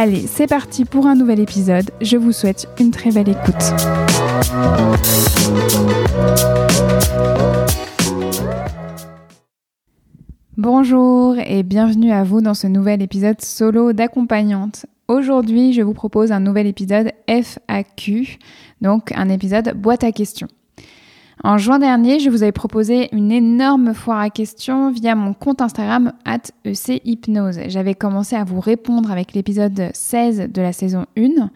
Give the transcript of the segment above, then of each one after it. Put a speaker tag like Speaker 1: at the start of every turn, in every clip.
Speaker 1: Allez, c'est parti pour un nouvel épisode. Je vous souhaite une très belle écoute. Bonjour et bienvenue à vous dans ce nouvel épisode solo d'accompagnante. Aujourd'hui, je vous propose un nouvel épisode FAQ, donc un épisode boîte à questions. En juin dernier, je vous avais proposé une énorme foire à questions via mon compte Instagram at echypnose. J'avais commencé à vous répondre avec l'épisode 16 de la saison 1,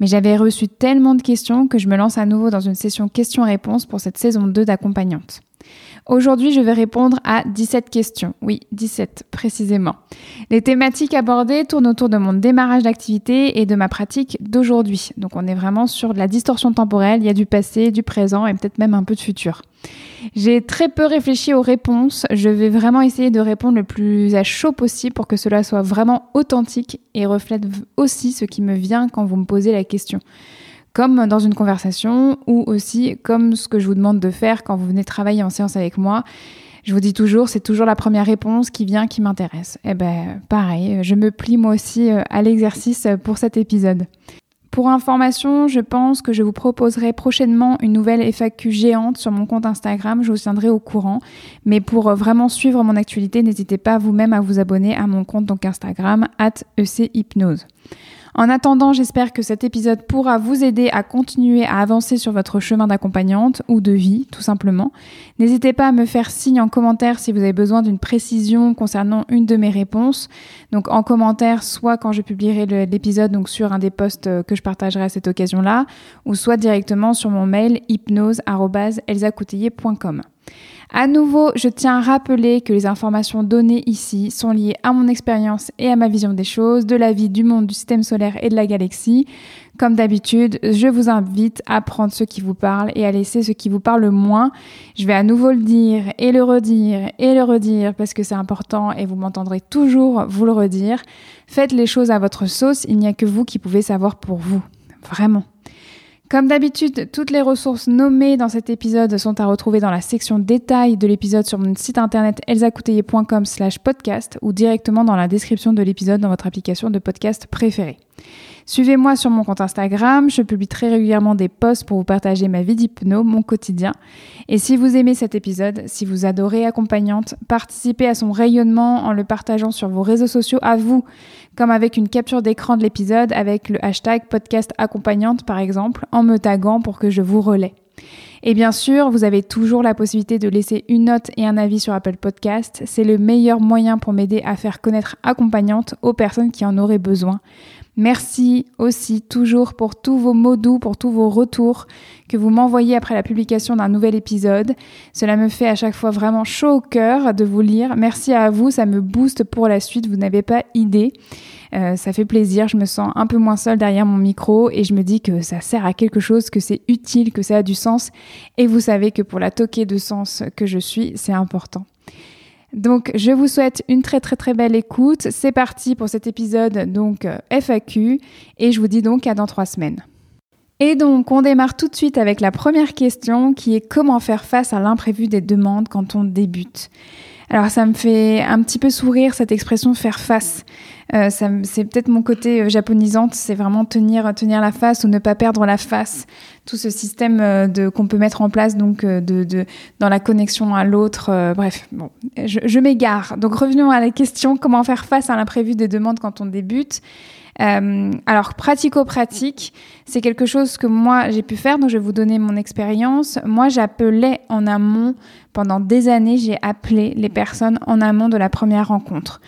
Speaker 1: mais j'avais reçu tellement de questions que je me lance à nouveau dans une session questions-réponses pour cette saison 2 d'accompagnante. Aujourd'hui, je vais répondre à 17 questions. Oui, 17 précisément. Les thématiques abordées tournent autour de mon démarrage d'activité et de ma pratique d'aujourd'hui. Donc on est vraiment sur de la distorsion temporelle, il y a du passé, du présent et peut-être même un peu de futur. J'ai très peu réfléchi aux réponses. Je vais vraiment essayer de répondre le plus à chaud possible pour que cela soit vraiment authentique et reflète aussi ce qui me vient quand vous me posez la question comme dans une conversation ou aussi comme ce que je vous demande de faire quand vous venez travailler en séance avec moi. Je vous dis toujours, c'est toujours la première réponse qui vient qui m'intéresse. Eh ben, pareil, je me plie moi aussi euh, à l'exercice pour cet épisode. Pour information, je pense que je vous proposerai prochainement une nouvelle FAQ géante sur mon compte Instagram, je vous tiendrai au courant. Mais pour euh, vraiment suivre mon actualité, n'hésitez pas vous-même à vous abonner à mon compte donc Instagram, at ECHypnose. En attendant, j'espère que cet épisode pourra vous aider à continuer à avancer sur votre chemin d'accompagnante ou de vie, tout simplement. N'hésitez pas à me faire signe en commentaire si vous avez besoin d'une précision concernant une de mes réponses. Donc en commentaire, soit quand je publierai l'épisode donc sur un des posts que je partagerai à cette occasion-là, ou soit directement sur mon mail hypnose@elsacoutillier.com. À nouveau, je tiens à rappeler que les informations données ici sont liées à mon expérience et à ma vision des choses, de la vie, du monde, du système solaire et de la galaxie. Comme d'habitude, je vous invite à prendre ce qui vous parle et à laisser ce qui vous parle moins. Je vais à nouveau le dire et le redire et le redire parce que c'est important et vous m'entendrez toujours vous le redire. Faites les choses à votre sauce, il n'y a que vous qui pouvez savoir pour vous. Vraiment. Comme d'habitude, toutes les ressources nommées dans cet épisode sont à retrouver dans la section détails de l'épisode sur mon site internet elsacouteiller.com slash podcast ou directement dans la description de l'épisode dans votre application de podcast préférée. Suivez-moi sur mon compte Instagram, je publie très régulièrement des posts pour vous partager ma vie d'hypno, mon quotidien. Et si vous aimez cet épisode, si vous adorez Accompagnante, participez à son rayonnement en le partageant sur vos réseaux sociaux à vous, comme avec une capture d'écran de l'épisode avec le hashtag podcast accompagnante par exemple, en me taguant pour que je vous relaie. Et bien sûr, vous avez toujours la possibilité de laisser une note et un avis sur Apple Podcast. C'est le meilleur moyen pour m'aider à faire connaître accompagnante aux personnes qui en auraient besoin. Merci aussi toujours pour tous vos mots doux, pour tous vos retours que vous m'envoyez après la publication d'un nouvel épisode. Cela me fait à chaque fois vraiment chaud au cœur de vous lire. Merci à vous, ça me booste pour la suite, vous n'avez pas idée. Euh, ça fait plaisir, je me sens un peu moins seule derrière mon micro et je me dis que ça sert à quelque chose, que c'est utile, que ça a du sens. Et vous savez que pour la toquée de sens que je suis, c'est important. Donc, je vous souhaite une très très très belle écoute. C'est parti pour cet épisode donc euh, FAQ et je vous dis donc à dans trois semaines. Et donc, on démarre tout de suite avec la première question qui est comment faire face à l'imprévu des demandes quand on débute. Alors ça me fait un petit peu sourire cette expression faire face. Euh, c'est peut-être mon côté euh, japonisante, c'est vraiment tenir tenir la face ou ne pas perdre la face. Tout ce système euh, de qu'on peut mettre en place donc de, de dans la connexion à l'autre. bref, bon, je, je m'égare. Donc revenons à la question comment faire face à l'imprévu des demandes quand on débute. Euh, alors, pratico-pratique, c'est quelque chose que moi j'ai pu faire, donc je vais vous donner mon expérience. Moi, j'appelais en amont, pendant des années, j'ai appelé les personnes en amont de la première rencontre.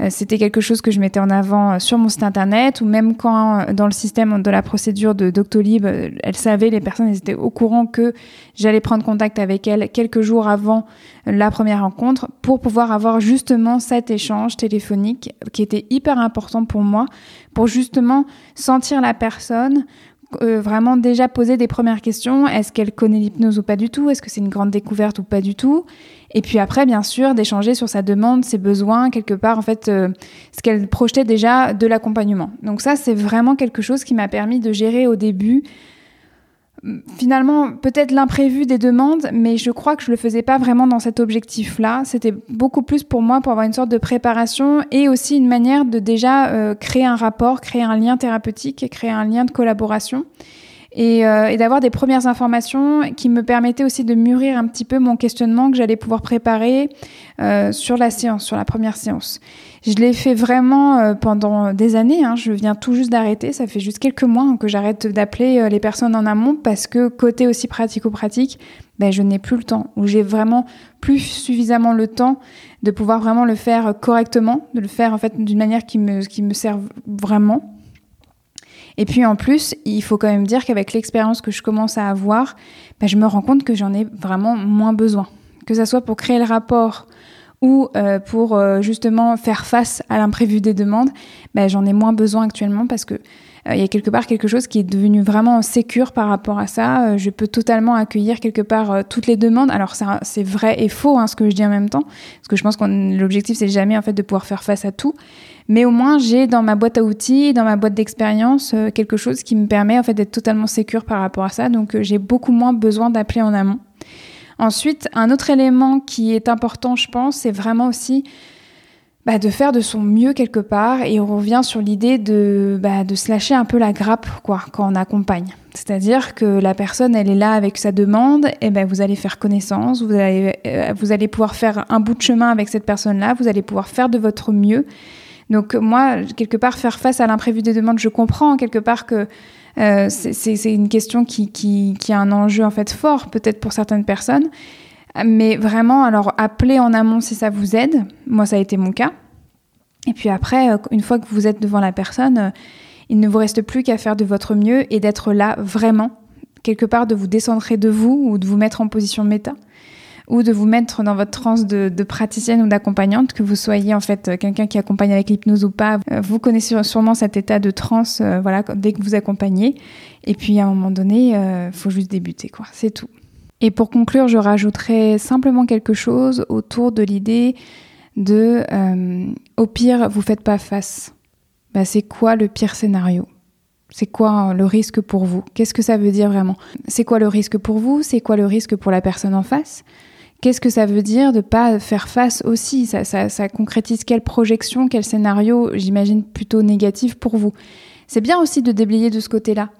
Speaker 1: Euh, c'était quelque chose que je mettais en avant euh, sur mon site internet ou même quand euh, dans le système de la procédure de Doctolib, elles savaient, les personnes étaient au courant que j'allais prendre contact avec elles quelques jours avant la première rencontre pour pouvoir avoir justement cet échange téléphonique qui était hyper important pour moi pour justement sentir la personne, euh, vraiment déjà poser des premières questions. Est-ce qu'elle connaît l'hypnose ou pas du tout? Est-ce que c'est une grande découverte ou pas du tout? Et puis après, bien sûr, d'échanger sur sa demande, ses besoins, quelque part, en fait, euh, ce qu'elle projetait déjà de l'accompagnement. Donc ça, c'est vraiment quelque chose qui m'a permis de gérer au début finalement peut-être l'imprévu des demandes, mais je crois que je le faisais pas vraiment dans cet objectif-là. C'était beaucoup plus pour moi pour avoir une sorte de préparation et aussi une manière de déjà euh, créer un rapport, créer un lien thérapeutique, créer un lien de collaboration. Euh, et, d'avoir des premières informations qui me permettaient aussi de mûrir un petit peu mon questionnement que j'allais pouvoir préparer euh, sur la séance, sur la première séance. Je l'ai fait vraiment euh, pendant des années. Hein. Je viens tout juste d'arrêter. Ça fait juste quelques mois hein, que j'arrête d'appeler les personnes en amont parce que côté aussi pratico-pratique, ben, je n'ai plus le temps. Ou j'ai vraiment plus suffisamment le temps de pouvoir vraiment le faire correctement, de le faire en fait d'une manière qui me, qui me sert vraiment. Et puis en plus, il faut quand même dire qu'avec l'expérience que je commence à avoir, bah, je me rends compte que j'en ai vraiment moins besoin. Que ça soit pour créer le rapport ou euh, pour euh, justement faire face à l'imprévu des demandes, bah, j'en ai moins besoin actuellement parce que euh, il y a quelque part quelque chose qui est devenu vraiment sécure par rapport à ça. je peux totalement accueillir quelque part toutes les demandes. Alors c'est vrai et faux hein, ce que je dis en même temps, parce que je pense que l'objectif c'est jamais en fait de pouvoir faire face à tout, mais au moins j'ai dans ma boîte à outils, dans ma boîte d'expérience, quelque chose qui me permet en fait d'être totalement sécure par rapport à ça. Donc j'ai beaucoup moins besoin d'appeler en amont. Ensuite, un autre élément qui est important, je pense, c'est vraiment aussi bah, de faire de son mieux quelque part. Et on revient sur l'idée de, bah, de se lâcher un peu la grappe quoi, quand on accompagne. C'est-à-dire que la personne, elle est là avec sa demande, et ben vous allez faire connaissance, vous allez, euh, vous allez pouvoir faire un bout de chemin avec cette personne-là, vous allez pouvoir faire de votre mieux. Donc moi, quelque part, faire face à l'imprévu des demandes, je comprends quelque part que euh, c'est une question qui, qui, qui, a un enjeu en fait fort, peut-être pour certaines personnes. Mais vraiment, alors appelez en amont si ça vous aide. Moi, ça a été mon cas. Et puis après, euh, une fois que vous êtes devant la personne, euh, il ne vous reste plus qu'à faire de votre mieux et d'être là vraiment, quelque part de vous décentrer de vous ou de vous mettre en position méta ou de vous mettre dans votre transe de, praticienne ou d'accompagnante, que vous soyez en fait quelqu'un qui accompagne avec l'hypnose ou pas. Euh, vous connaissez sûrement cet état de transe, euh, voilà, dès que vous accompagnez. Et puis à un moment donné, il euh, faut juste débuter, quoi. C'est tout. Et pour conclure, je rajouterai simplement quelque chose autour de l'idée de, au pire, vous faites pas face. Bah, c'est quoi le pire scénario? C'est quoi le risque pour vous? Qu'est-ce que ça veut dire vraiment? C'est quoi le risque pour vous? C'est quoi le risque pour la personne en face? Qu'est-ce que ça veut dire de pas faire face aussi? Ça, ça, concrétise quelle projection, quel scénario, j'imagine plutôt négatif pour vous? C'est bien aussi de déblayer de ce côté-là,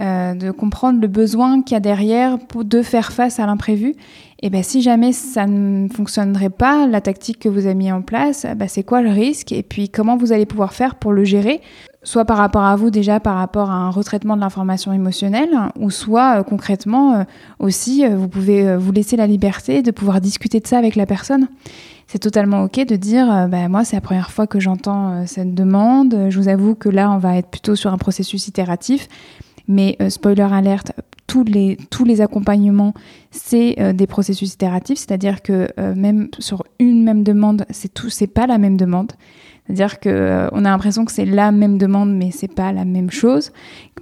Speaker 1: euh, de comprendre le besoin qu'il y a derrière pour de faire face à l'imprévu. Et ben si jamais ça ne fonctionnerait pas, la tactique que vous avez mis en place, ben c'est quoi le risque? Et puis comment vous allez pouvoir faire pour le gérer? Soit par rapport à vous déjà par rapport à un retraitement de l'information émotionnelle, ou soit euh, concrètement euh, aussi, euh, vous pouvez vous laisser la liberté de pouvoir discuter de ça avec la personne. C'est totalement ok de dire, bah, moi c'est la première fois que j'entends cette demande, je vous avoue que là on va être plutôt sur un processus itératif, mais spoiler alerte, tous les, tous les accompagnements, c'est des processus itératifs, c'est-à-dire que même sur une même demande, c'est tout, c'est pas la même demande. C'est-à-dire que euh, a l'impression que c'est la même demande, mais c'est pas la même chose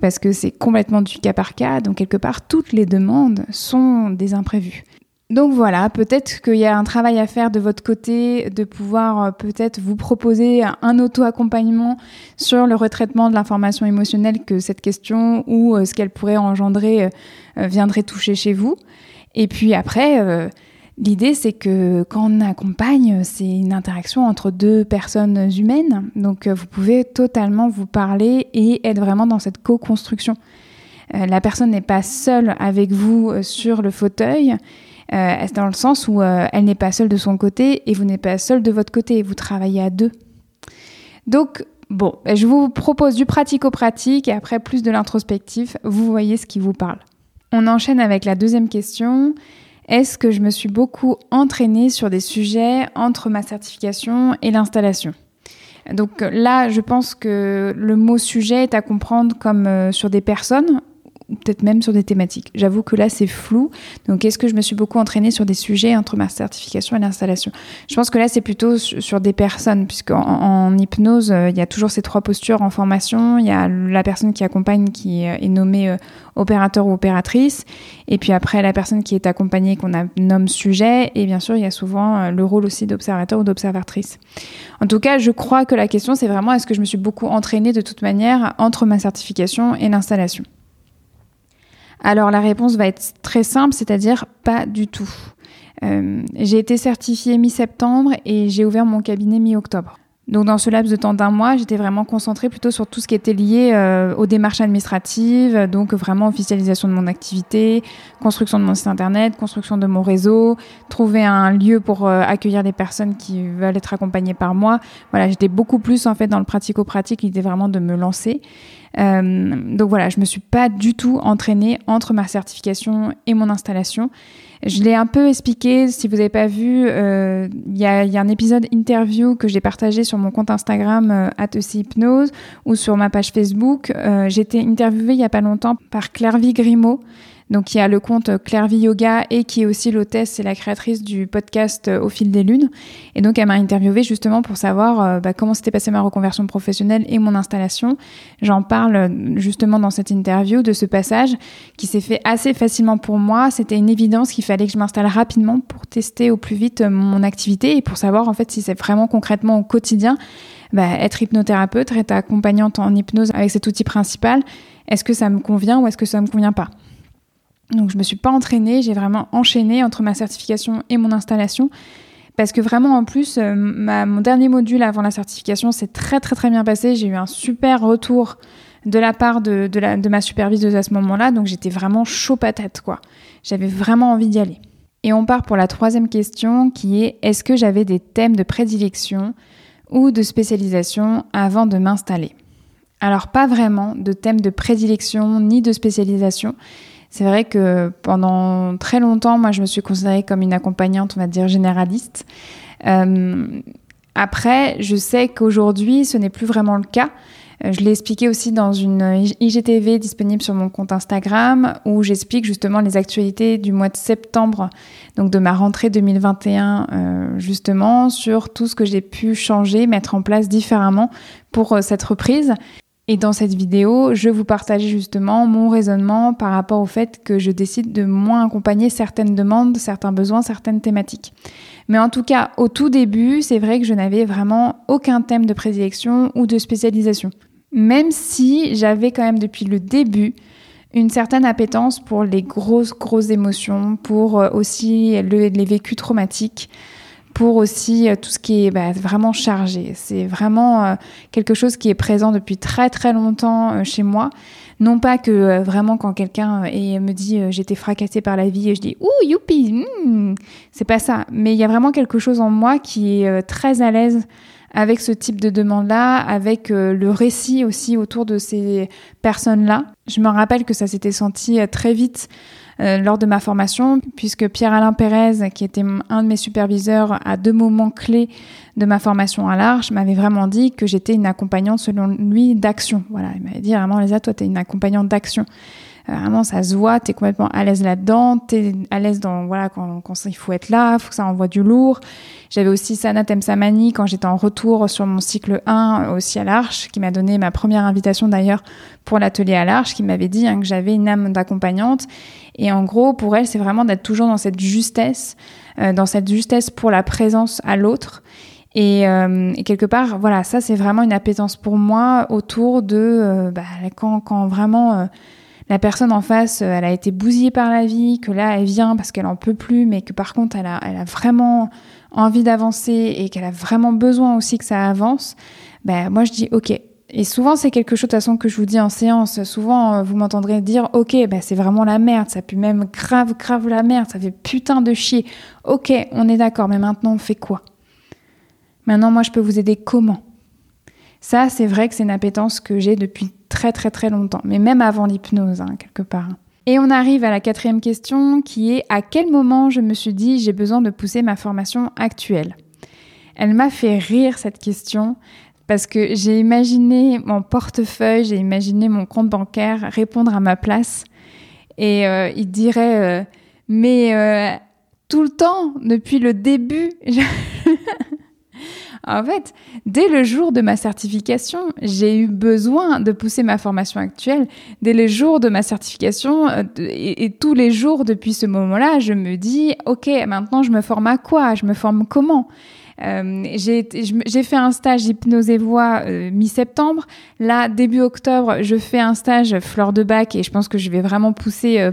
Speaker 1: parce que c'est complètement du cas par cas. Donc quelque part, toutes les demandes sont des imprévus. Donc voilà, peut-être qu'il y a un travail à faire de votre côté, de pouvoir euh, peut-être vous proposer un auto-accompagnement sur le retraitement de l'information émotionnelle que cette question ou euh, ce qu'elle pourrait engendrer viendrait toucher chez vous. Et puis après, L'idée, c'est que quand on accompagne, c'est une interaction entre deux personnes humaines. Donc, vous pouvez totalement vous parler et être vraiment dans cette co-construction. la personne n'est pas seule avec vous sur le fauteuil. Euh, dans le sens où elle n'est pas seule de son côté et vous n'êtes pas seul de votre côté. Vous travaillez à deux. Donc, bon, je vous propose du pratico-pratique et après plus de l'introspectif. Vous voyez ce qui vous parle. On enchaîne avec la deuxième question. Est-ce que je me suis beaucoup entraînée sur des sujets entre ma certification et l'installation? Donc là, je pense que le mot sujet est à comprendre comme euh, sur des personnes peut-être même sur des thématiques. J'avoue que là, c'est flou. Donc, est-ce que je me suis beaucoup entraînée sur des sujets entre ma certification et l'installation? Je pense que là, c'est plutôt sur des personnes, puisqu'en en, hypnose, euh, il y a toujours ces trois postures en formation. Il y a la personne qui accompagne, qui est nommée euh, opérateur ou opératrice. Et puis après, la personne qui est accompagnée, qu'on nomme sujet. Et bien sûr, il y a souvent euh, le rôle aussi d'observateur ou d'observatrice. En tout cas, je crois que la question, c'est vraiment est-ce que je me suis beaucoup entraînée de toute manière entre ma certification et l'installation? Alors la réponse va être très simple, c'est-à-dire pas du tout. Euh, j'ai été certifiée mi-septembre et j'ai ouvert mon cabinet mi-octobre. Donc dans ce laps de temps d'un mois, j'étais vraiment concentrée plutôt sur tout ce qui était lié euh, aux démarches administratives, donc vraiment officialisation de mon activité, construction de mon site internet, construction de mon réseau, trouver un lieu pour euh, accueillir des personnes qui veulent être accompagnées par moi. Voilà, j'étais beaucoup plus en fait dans le pratico-pratique, l'idée vraiment de me lancer. Euh, donc voilà, je me suis pas du tout entraînée entre ma certification et mon installation. Je l'ai un peu expliqué, si vous n'avez pas vu, euh, il y, a, un épisode interview que j'ai partagé sur mon compte Instagram euh, Hypnose ou sur ma page Facebook. Euh, j'ai été interviewée il y a pas longtemps par Clairvy Grimaud, donc il y a le compte Clairvy Yoga et qui est aussi l'hôtesse et la créatrice du podcast euh, Au fil des lunes. Et donc elle m'a interviewée justement pour savoir euh, bah, comment s'était passée ma reconversion professionnelle et mon installation. J'en parle euh, justement dans cette interview de ce passage qui s'est fait assez facilement pour moi. C'était une évidence qu'il fallait que je m'installe rapidement pour tester au plus vite mon activité et pour savoir en fait si c'est vraiment concrètement au quotidien bah, être hypnothérapeute, être accompagnante en hypnose avec cet outil principal, est-ce que ça me convient ou est-ce que ça me convient pas? Donc je me suis pas entraînée, j'ai vraiment enchaîné entre ma certification et mon installation. Parce que vraiment, en plus, euh, mon dernier module avant la certification s'est très très très bien passé. J'ai eu un super retour de la part de, de, ma superviseuse à ce moment-là. Donc j'étais vraiment chaud patate, quoi. J'avais vraiment envie d'y aller. Et on part pour la troisième question qui est est-ce que j'avais des thèmes de prédilection ou de spécialisation avant de m'installer? Alors pas vraiment de thèmes de prédilection ni de spécialisation. C'est vrai que pendant très longtemps, moi, je me suis considérée comme une accompagnante, on va dire, généraliste. Euh, après, je sais qu'aujourd'hui, ce n'est plus vraiment le cas. Euh, je l'ai expliqué aussi dans une IGTV disponible sur mon compte Instagram où j'explique justement les actualités du mois de septembre, donc de ma rentrée 2021, euh, justement sur tout ce que j'ai pu changer, mettre en place différemment pour cette reprise. Et dans cette vidéo, je vous partage justement mon raisonnement par rapport au fait que je décide de moins accompagner certaines demandes, certains besoins, certaines thématiques. Mais en tout cas, au tout début, c'est vrai que je n'avais vraiment aucun thème de prédilection ou de spécialisation. Même si j'avais quand même depuis le début une certaine appétence pour les grosses, grosses émotions, pour euh, aussi les vécus traumatiques, pour aussi euh, tout ce qui est bah, vraiment chargé. C'est vraiment euh, quelque chose qui est présent depuis très très longtemps euh, chez moi. Non pas que vraiment quand quelqu'un me dit j'étais fracassée par la vie et je dis ouh youpi, hmm, c'est pas ça. Mais il y a vraiment quelque chose en moi qui est très à l'aise avec ce type de demande-là, avec le récit aussi autour de ces personnes-là. Je me rappelle que ça s'était senti très vite lors de ma formation, puisque Pierre-Alain Pérez, qui était un de mes superviseurs à deux moments clés de ma formation à l'Arche, m'avait vraiment dit que j'étais une accompagnante, selon lui, d'action. Voilà, il m'avait dit vraiment, Lisa, toi, tu es une accompagnante d'action. Euh, vraiment, ça se voit, tu es complètement à l'aise là-dedans, tu es à l'aise dans, voilà, quand, il faut être là, faut que ça envoie du lourd. J'avais aussi Sana Temsamani quand j'étais en retour sur mon cycle 1 aussi à l'Arche, qui m'a donné ma première invitation d'ailleurs pour l'atelier à l'Arche, qui m'avait dit hein, que j'avais une âme d'accompagnante et en gros, pour elle, c'est vraiment d'être toujours dans cette justesse, euh, dans cette justesse pour la présence à l'autre. Et, euh, quelque part, voilà, ça c'est vraiment une appétence pour moi autour de bah, quand, vraiment la personne en face, elle a été bousillée par la vie, que là, elle vient parce qu'elle en peut plus, mais que par contre, elle a, elle a vraiment envie d'avancer et qu'elle a vraiment besoin aussi que ça avance, ben, moi, je dis, OK, et souvent, c'est quelque chose de toute façon que je vous dis en séance. Souvent, euh, vous m'entendrez dire, ok, bah, c'est vraiment la merde, ça pue même grave, grave la merde, ça fait putain de chier. Ok, on est d'accord, mais maintenant, on fait quoi? Maintenant, moi, je peux vous aider comment? Ça, c'est vrai que c'est une appétence que j'ai depuis très, très, très longtemps, mais même avant l'hypnose, hein, quelque part. Et on arrive à la quatrième question qui est à quel moment je me suis dit j'ai besoin de pousser ma formation actuelle? Elle m'a fait rire cette question parce que j'ai imaginé mon portefeuille, j'ai imaginé mon compte bancaire répondre à ma place et euh, il dirait euh, mais euh, tout le temps depuis le début En fait, dès le jour de ma certification, j'ai eu besoin de pousser ma formation actuelle. Dès le jour de ma certification et, et, tous les jours depuis ce moment-là, je me dis, OK, maintenant je me forme à quoi? Je me forme comment? Euh, j'ai fait un stage hypnose et voix euh, mi-septembre. Là, début octobre, je fais un stage fleurs de bac et je pense que je vais vraiment pousser euh,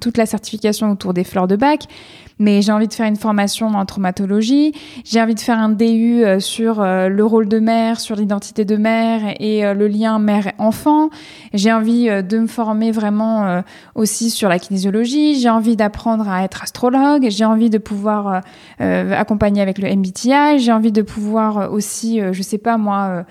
Speaker 1: toute la certification autour des fleurs de bac mais j'ai envie de faire une formation en traumatologie, j'ai envie de faire un DU euh, sur euh, le rôle de mère, sur l'identité de mère et euh, le lien mère-enfant. J'ai envie de me former vraiment aussi sur la kinésiologie, j'ai envie d'apprendre à être astrologue, j'ai envie de pouvoir accompagner avec le MBTI, j'ai envie de pouvoir aussi, je sais pas moi,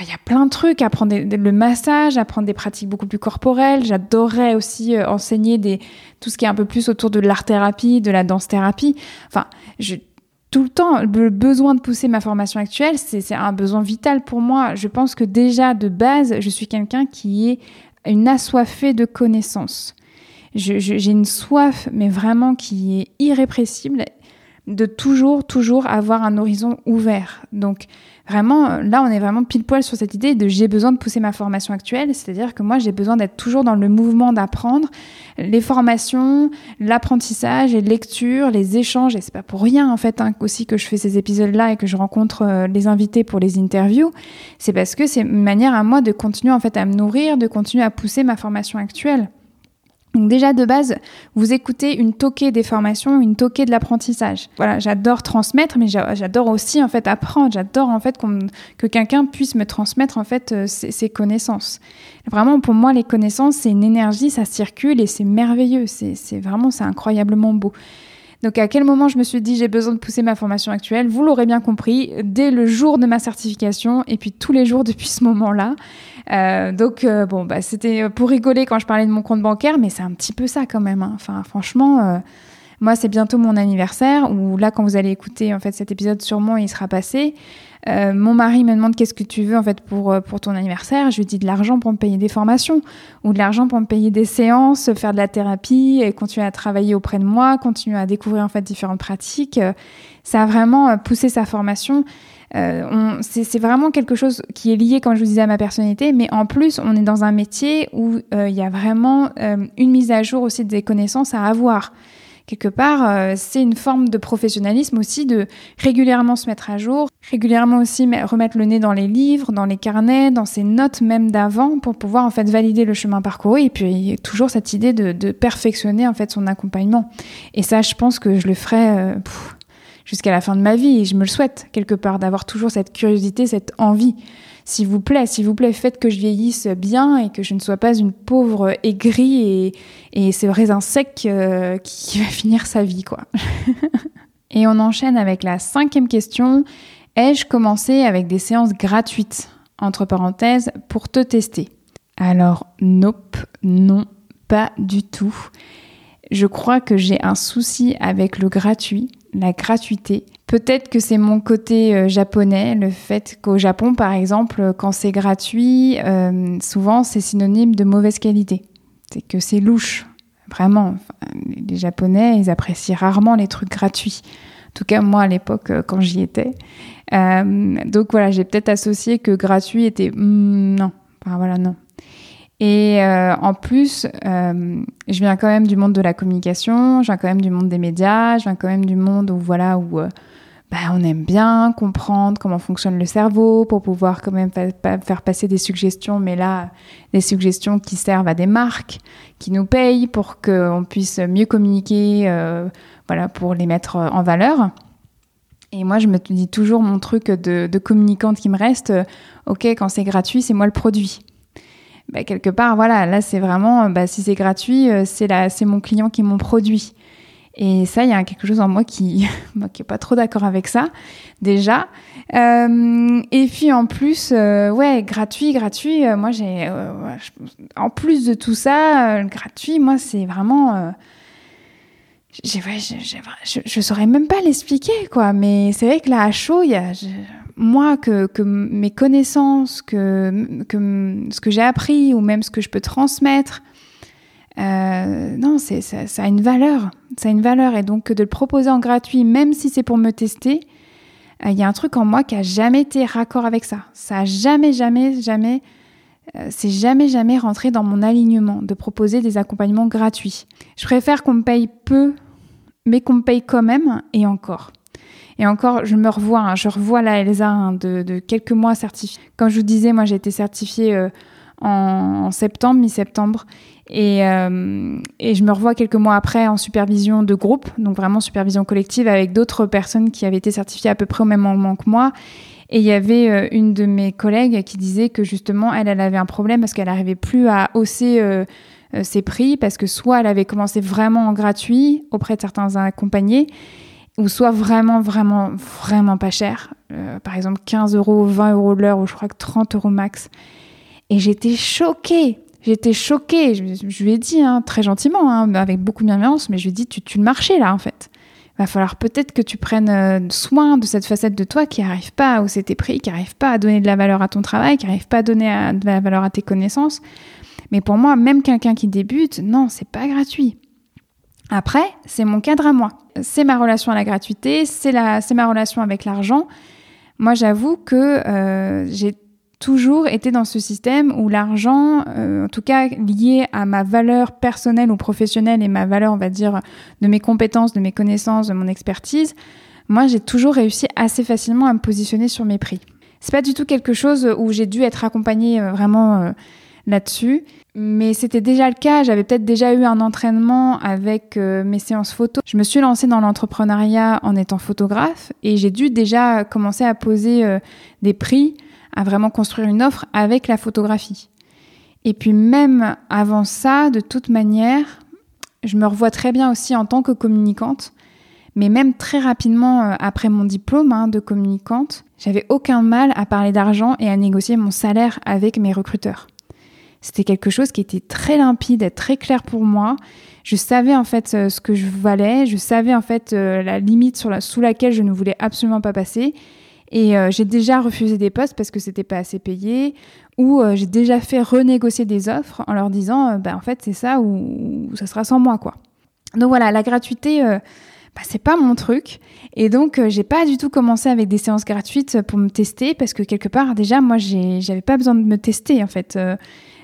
Speaker 1: il y a plein de trucs, apprendre le massage, apprendre des pratiques beaucoup plus corporelles. J'adorerais aussi euh, enseigner tout ce qui est un peu plus autour de l'art-thérapie, de la danse-thérapie. Enfin, tout le temps, le besoin de pousser ma formation actuelle, c'est un besoin vital pour moi. Je pense que déjà, de base, je suis quelqu'un qui est une assoiffée de connaissances. J'ai une soif, mais vraiment qui est irrépressible, de toujours, toujours avoir un horizon ouvert. Donc, vraiment, là, on est vraiment pile poil sur cette idée de j'ai besoin de pousser ma formation actuelle, c'est-à-dire que moi, j'ai besoin d'être toujours dans le mouvement d'apprendre les formations, l'apprentissage et lecture, les échanges. Et c'est pas pour rien, en fait, hein, aussi que je fais ces épisodes-là et que je rencontre euh, les invités pour les interviews. C'est parce que c'est une manière à moi de continuer, en fait, à me nourrir, de continuer à pousser ma formation actuelle. Donc déjà de base, vous écoutez une toquée des formations, une toquée de l'apprentissage. Voilà, j'adore transmettre, mais j'adore aussi en fait apprendre. J'adore en fait que quelqu'un puisse me transmettre en fait euh, ses, connaissances. Vraiment pour moi, les connaissances c'est une énergie, ça circule et c'est merveilleux. C'est vraiment c'est incroyablement beau. Donc à quel moment je me suis dit j'ai besoin de pousser ma formation actuelle? Vous l'aurez bien compris, dès le jour de ma certification et puis tous les jours depuis ce moment-là. Euh, donc euh, bon, bah, c'était pour rigoler quand je parlais de mon compte bancaire, mais c'est un petit peu ça quand même. Hein. Enfin, franchement, euh, moi c'est bientôt mon anniversaire. Ou là, quand vous allez écouter en fait cet épisode, sûrement il sera passé. mon mari me demande qu'est-ce que tu veux en fait pour pour ton anniversaire? Je lui dis de l'argent pour me payer des formations ou de l'argent pour me payer des séances, faire de la thérapie et continuer à travailler auprès de moi, continuer à découvrir en fait différentes pratiques. Ça a vraiment poussé sa formation. Euh, c'est vraiment quelque chose qui est lié, comme je vous disais, à ma personnalité, mais en plus, on est dans un métier où euh, il y a vraiment euh, une mise à jour aussi des connaissances à avoir. Quelque part, c'est une forme de professionnalisme aussi de régulièrement se mettre à jour, régulièrement aussi remettre le nez dans les livres, dans les carnets, dans ses notes même d'avant pour pouvoir en fait valider le chemin parcouru et puis toujours cette idée de, perfectionner en fait son accompagnement. Et ça, je pense que je le ferai jusqu'à la fin de ma vie. Et je me le souhaite, quelque part, d'avoir toujours cette curiosité, cette envie. S'il vous plaît, s'il vous plaît, faites que je vieillisse bien et que je ne sois pas une pauvre aigrie et, et c'est vrai sec euh, qui va finir sa vie, quoi. et on enchaîne avec la cinquième question. Ai-je commencé avec des séances gratuites, entre parenthèses, pour te tester Alors, nope, non, pas du tout. Je crois que j'ai un souci avec le gratuit la gratuité. Peut-être que c'est mon côté euh, japonais, le fait qu'au Japon, par exemple, quand c'est gratuit, euh, souvent c'est synonyme de mauvaise qualité. C'est que c'est louche, vraiment. les Japonais, ils apprécient rarement les trucs gratuits. En tout cas, moi, à l'époque, euh, quand j'y étais. donc voilà, j'ai peut-être associé que gratuit était... Hmm, non, enfin, voilà, non. Et euh, en plus, euh, je viens quand même du monde de la communication, je viens quand même du monde des médias, je viens quand même du monde où voilà où euh, bah, on aime bien comprendre comment fonctionne le cerveau pour pouvoir quand même faire passer des suggestions, mais là, des suggestions qui servent à des marques, qui nous payent pour qu'on puisse mieux communiquer, euh, voilà, pour les mettre en valeur. Et moi, je me dis toujours mon truc de, communicante qui me reste, euh, ok, quand c'est gratuit, c'est moi le produit. Bah, quelque part, voilà, là, c'est vraiment, bah, si c'est gratuit, euh, c'est mon client qui est mon produit. Et ça, il y a quelque chose en moi qui n'est qui pas trop d'accord avec ça, déjà. Euh, et puis en plus, euh, ouais, gratuit, gratuit. Euh, moi, j'ai, en plus de tout ça, gratuit, moi, c'est vraiment. J'ai, je, je saurais même pas l'expliquer, quoi. Mais c'est vrai que là, à chaud, il y a, moi, que, que, mes connaissances, que, que ce que j'ai appris ou même ce que je peux transmettre, euh, non, c'est, ça, ça, a une valeur. Ça a une valeur. Et donc, de le proposer en gratuit, même si c'est pour me tester, euh, il y a un truc en moi qui a jamais été raccord avec ça. Ça a jamais, jamais, jamais, euh, c'est jamais, jamais rentré dans mon alignement de proposer des accompagnements gratuits. Je préfère qu'on me paye peu, mais qu'on me paye quand même, et encore. Et encore, je me revois, hein, je revois la Elsa hein, de, de, quelques mois certifiée. Comme je vous disais, moi j'ai été certifiée en, septembre, mi-septembre. Et, euh, et, je me revois quelques mois après en supervision de groupe, donc vraiment supervision collective avec d'autres personnes qui avaient été certifiées à peu près au même moment que moi. Et il y avait euh, une de mes collègues qui disait que justement, elle, elle avait un problème parce qu'elle n'arrivait plus à hausser euh, ses prix parce que soit elle avait commencé vraiment en gratuit auprès de certains accompagnés, ou soit vraiment, vraiment, vraiment pas cher. par exemple, 15 euros, 20 euros l'heure, ou je crois que 30 euros max. Et j'étais choquée. J'étais choquée. Je, lui ai dit, hein, très gentiment, hein, avec beaucoup de bienveillance, mais je lui ai dit, tu, tu le marchais là, en fait. Il va falloir peut-être que tu prennes euh, soin de cette facette de toi qui n'arrive pas à hausser tes prix, qui n'arrive pas à donner de la valeur à ton travail, qui n'arrive pas à donner de la valeur à tes connaissances. Mais pour moi, même quelqu'un qui débute, non, c'est pas gratuit. Après, c'est mon cadre à moi. C'est ma relation à la gratuité, c'est ma relation avec l'argent. Moi, j'avoue que euh, j'ai toujours été dans ce système où l'argent, euh, en tout cas lié à ma valeur personnelle ou professionnelle et ma valeur, on va dire, de mes compétences, de mes connaissances, de mon expertise, moi j'ai toujours réussi assez facilement à me positionner sur mes prix. C'est pas du tout quelque chose où j'ai dû être accompagnée euh, vraiment euh, là-dessus, mais c'était déjà le cas. J'avais peut-être déjà eu un entraînement avec mes séances photo. Je me suis lancée dans l'entrepreneuriat en étant photographe et j'ai dû déjà commencer à poser des prix à vraiment construire une offre avec la photographie. Et puis même avant ça, de toute manière, je me revois très bien aussi en tant que communicante, mais même très rapidement euh, après mon diplôme hein, de communicante, j'avais aucun mal à parler d'argent et à négocier mon salaire avec mes recruteurs. C'était quelque chose qui était très limpide et très clair pour moi. Je savais en fait euh, ce que je valais, je savais en fait euh, la limite sous laquelle je ne voulais absolument pas passer et euh, j'ai déjà refusé des postes parce que c'était pas assez payé, ou euh, j'ai déjà fait renégocier des offres en leur disant, euh, bah, en fait, c'est ça ou, ça sera sans moi, quoi. Donc voilà, la gratuité, bah, c'est pas mon truc. Et donc, j'ai pas du tout commencé avec des séances gratuites pour me tester parce que quelque part, déjà, moi, j'avais pas besoin de me tester, en fait.